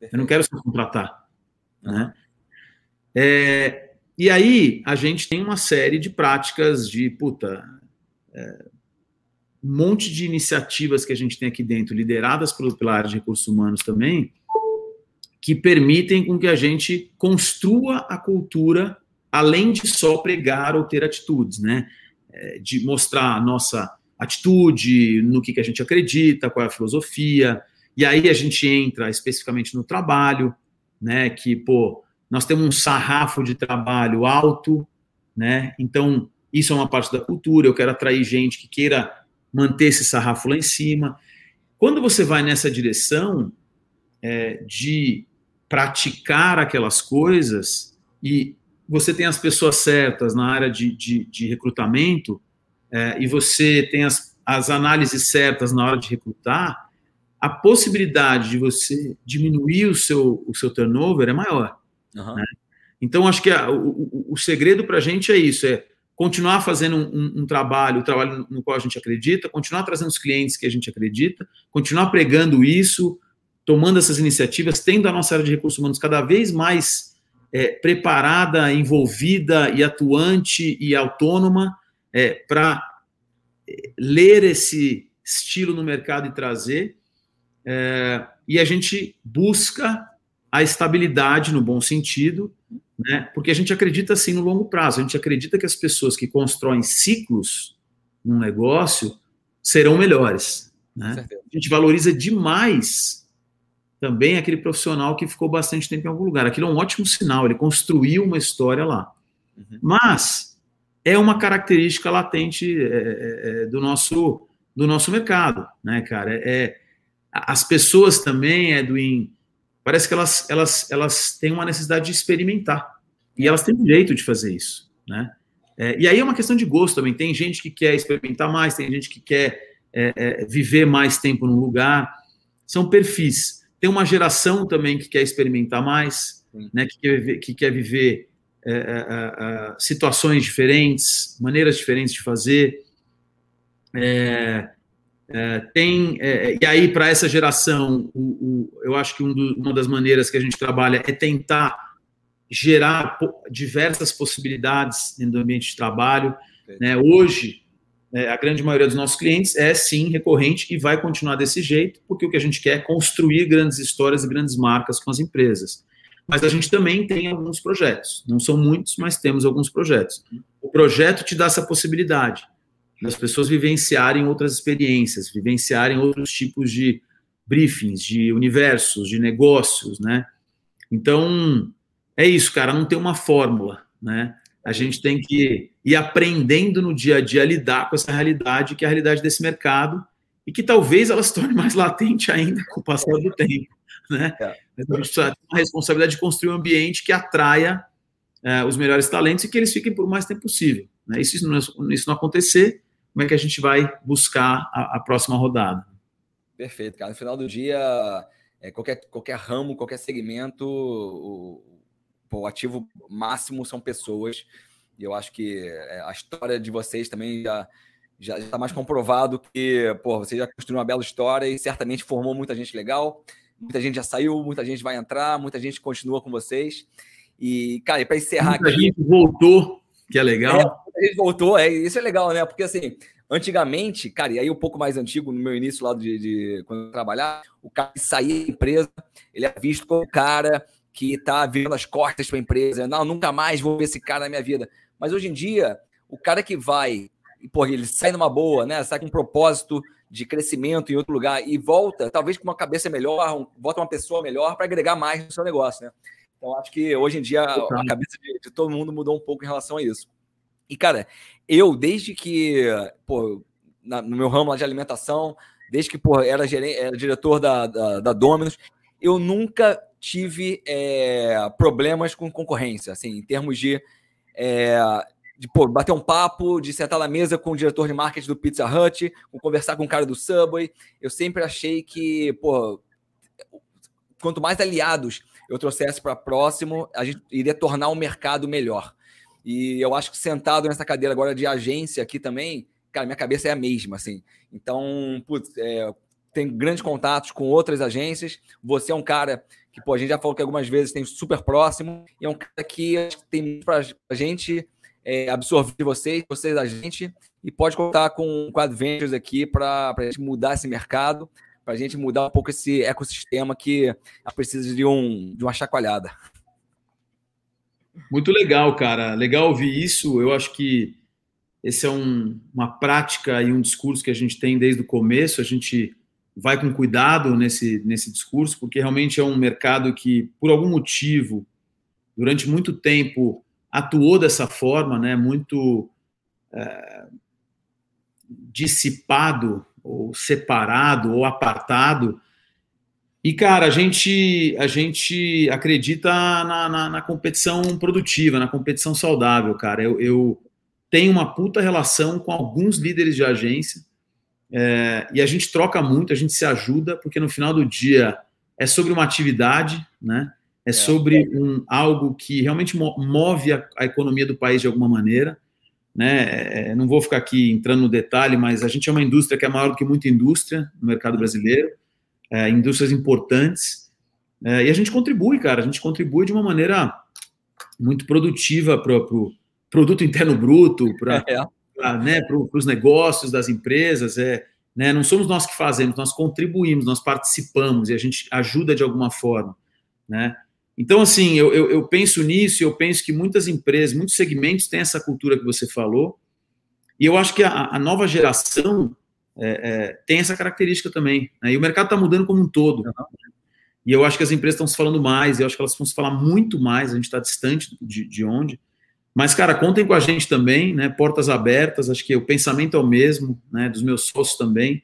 eu não quero só contratar, né, é, e aí a gente tem uma série de práticas de puta. É, um monte de iniciativas que a gente tem aqui dentro, lideradas pelo, pela área de recursos humanos também, que permitem com que a gente construa a cultura além de só pregar ou ter atitudes, né? É, de mostrar a nossa atitude, no que, que a gente acredita, qual é a filosofia, e aí a gente entra especificamente no trabalho, né? Que, pô, nós temos um sarrafo de trabalho alto, né? Então, isso é uma parte da cultura. Eu quero atrair gente que queira manter esse sarrafo lá em cima. Quando você vai nessa direção é, de praticar aquelas coisas e você tem as pessoas certas na área de, de, de recrutamento é, e você tem as, as análises certas na hora de recrutar, a possibilidade de você diminuir o seu, o seu turnover é maior. Uhum. Né? Então, acho que a, o, o, segredo para a gente é isso: é continuar fazendo um, um, um, trabalho, o trabalho no qual a gente acredita, continuar trazendo os clientes que a gente acredita, continuar pregando isso, tomando essas iniciativas, tendo a nossa área de recursos humanos cada vez mais é, preparada, envolvida e atuante e autônoma é, para é, ler esse estilo no mercado e trazer. É, e a gente busca a estabilidade no bom sentido, né? Porque a gente acredita assim no longo prazo. A gente acredita que as pessoas que constroem ciclos num negócio serão melhores. Né? A gente valoriza demais também aquele profissional que ficou bastante tempo em algum lugar. Aquilo é um ótimo sinal. Ele construiu uma história lá. Uhum. Mas é uma característica latente é, é, é do nosso do nosso mercado, né, cara? É, as pessoas também, Edwin, parece que elas, elas, elas têm uma necessidade de experimentar. E elas têm um jeito de fazer isso, né? É, e aí é uma questão de gosto também. Tem gente que quer experimentar mais, tem gente que quer é, é, viver mais tempo num lugar. São perfis. Tem uma geração também que quer experimentar mais, né? Que quer, que quer viver é, é, é, situações diferentes, maneiras diferentes de fazer. É, é, tem é, e aí para essa geração, o, o, eu acho que um do, uma das maneiras que a gente trabalha é tentar gerar diversas possibilidades dentro do ambiente de trabalho. Né? Hoje, é, a grande maioria dos nossos clientes é sim recorrente e vai continuar desse jeito, porque o que a gente quer é construir grandes histórias e grandes marcas com as empresas. Mas a gente também tem alguns projetos, não são muitos, mas temos alguns projetos. O projeto te dá essa possibilidade das pessoas vivenciarem outras experiências, vivenciarem outros tipos de briefings, de universos, de negócios, né? Então, é isso, cara, não tem uma fórmula, né? A gente tem que ir aprendendo no dia a dia a lidar com essa realidade, que é a realidade desse mercado, e que talvez ela se torne mais latente ainda com o passar do tempo, né? É. A gente tem a responsabilidade de construir um ambiente que atraia é, os melhores talentos e que eles fiquem por mais tempo possível. Né? Se isso não, isso não acontecer, como é que a gente vai buscar a, a próxima rodada. Perfeito, cara. No final do dia, é, qualquer, qualquer ramo, qualquer segmento, o, o ativo máximo são pessoas. E eu acho que é, a história de vocês também já já está mais comprovado que, pô, você já construiu uma bela história e certamente formou muita gente legal. Muita gente já saiu, muita gente vai entrar, muita gente continua com vocês. E, cara, para encerrar muita aqui. gente voltou, que é legal. É, ele voltou, é, isso é legal, né? Porque assim, antigamente, cara, e aí um pouco mais antigo, no meu início lá de, de quando eu trabalhar, o cara que saía da empresa, ele é visto como o cara que tá vendo as costas para a empresa. Não, nunca mais vou ver esse cara na minha vida. Mas hoje em dia, o cara que vai, pô, ele sai numa boa, né? Sai com um propósito de crescimento em outro lugar e volta, talvez com uma cabeça melhor, um, volta uma pessoa melhor para agregar mais no seu negócio, né? Então, acho que hoje em dia a cabeça de, de todo mundo mudou um pouco em relação a isso. E, cara, eu, desde que, pô, na, no meu ramo lá de alimentação, desde que, pô, era, era diretor da, da, da Dominus, eu nunca tive é, problemas com concorrência, assim, em termos de, é, de pô, bater um papo, de sentar na mesa com o diretor de marketing do Pizza Hut, conversar com o cara do Subway. Eu sempre achei que, pô, quanto mais aliados eu trouxesse para próximo, a gente iria tornar o mercado melhor. E eu acho que sentado nessa cadeira agora de agência aqui também, cara, minha cabeça é a mesma, assim. Então, putz, é, tem grandes contatos com outras agências. Você é um cara que, pô, a gente já falou que algumas vezes tem super próximo, e é um cara que tem muito pra gente é, absorver vocês, vocês a gente, e pode contar com, com Adventures aqui para a gente mudar esse mercado, para a gente mudar um pouco esse ecossistema que precisa de, um, de uma chacoalhada. Muito legal, cara. Legal ouvir isso. Eu acho que esse é um, uma prática e um discurso que a gente tem desde o começo. A gente vai com cuidado nesse, nesse discurso, porque realmente é um mercado que, por algum motivo, durante muito tempo, atuou dessa forma, né? Muito é, dissipado, ou separado, ou apartado e, cara, a gente, a gente acredita na, na, na competição produtiva, na competição saudável, cara. Eu, eu, tenho uma puta relação com alguns líderes de agência é, e a gente troca muito, a gente se ajuda, porque no final do dia é sobre uma atividade, né? É, é. sobre um, algo que realmente move a, a economia do país de alguma maneira. Né? É, não vou ficar aqui entrando no detalhe, mas a gente é uma indústria que é maior do que muita indústria no mercado brasileiro é, indústrias importantes. É, e a gente contribui, cara, a gente contribui de uma maneira muito produtiva para o pro produto interno bruto, para [LAUGHS] é. né, os negócios das empresas. É, né? Não somos nós que fazemos, nós contribuímos, nós participamos e a gente ajuda de alguma forma, né? Então, assim, eu, eu, eu penso nisso e eu penso que muitas empresas, muitos segmentos têm essa cultura que você falou, e eu acho que a, a nova geração é, é, tem essa característica também. Né? E o mercado está mudando como um todo. E eu acho que as empresas estão se falando mais, eu acho que elas vão se falar muito mais, a gente está distante de, de onde. Mas, cara, contem com a gente também, né? Portas abertas, acho que o pensamento é o mesmo, né? Dos meus sócios também.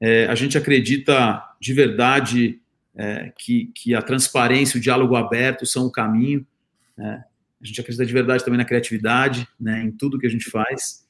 É, a gente acredita de verdade é, que, que a transparência, o diálogo aberto são o caminho. Né? A gente acredita de verdade também na criatividade, né? Em tudo que a gente faz.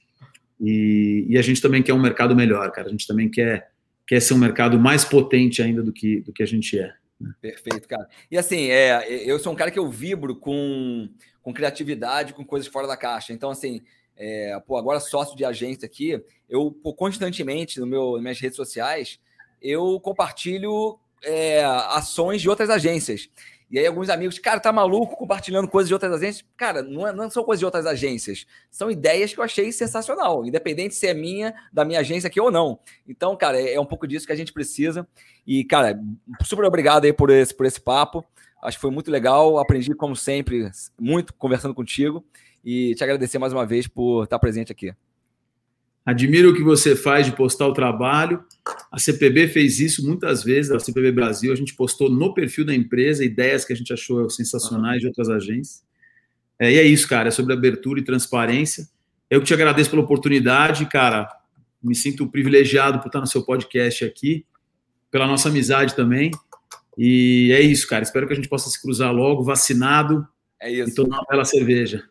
E, e, a gente também quer um mercado melhor, cara. A gente também quer, quer ser um mercado mais potente ainda do que, do que a gente é. Né? Perfeito, cara. E assim, é, eu sou um cara que eu vibro com com criatividade, com coisas fora da caixa. Então, assim, é, pô, agora sócio de agência aqui, eu pô, constantemente no meu, nas minhas redes sociais, eu compartilho é, ações de outras agências. E aí alguns amigos, cara, tá maluco compartilhando coisas de outras agências? Cara, não, é, não são coisas de outras agências. São ideias que eu achei sensacional, independente se é minha, da minha agência aqui ou não. Então, cara, é, é um pouco disso que a gente precisa. E, cara, super obrigado aí por esse, por esse papo. Acho que foi muito legal. Aprendi, como sempre, muito conversando contigo. E te agradecer mais uma vez por estar presente aqui. Admiro o que você faz de postar o trabalho. A CPB fez isso muitas vezes, a CPB Brasil. A gente postou no perfil da empresa ideias que a gente achou sensacionais de outras agências. É, e é isso, cara. É sobre abertura e transparência. Eu que te agradeço pela oportunidade, cara. Me sinto privilegiado por estar no seu podcast aqui, pela nossa amizade também. E é isso, cara. Espero que a gente possa se cruzar logo, vacinado. É isso. E tomar uma bela cerveja.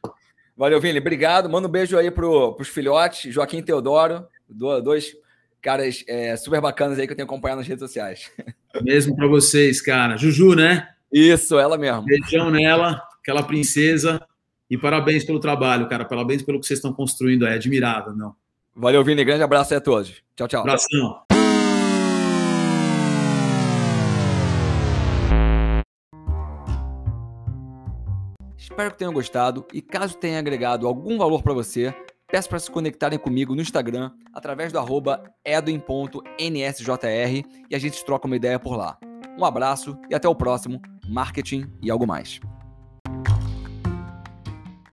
Valeu, Vini. Obrigado. Manda um beijo aí para os filhotes, Joaquim e Teodoro, dois caras é, super bacanas aí que eu tenho acompanhado nas redes sociais. [LAUGHS] Mesmo para vocês, cara. Juju, né? Isso, ela mesmo. Beijão nela, aquela princesa. E parabéns pelo trabalho, cara. Parabéns pelo que vocês estão construindo. É admirável, meu. Valeu, Vini. Grande abraço aí a todos. Tchau, tchau. Abração. Espero que tenham gostado e caso tenha agregado algum valor para você, peço para se conectarem comigo no Instagram através do edwin.nsjr e a gente troca uma ideia por lá. Um abraço e até o próximo Marketing e Algo Mais.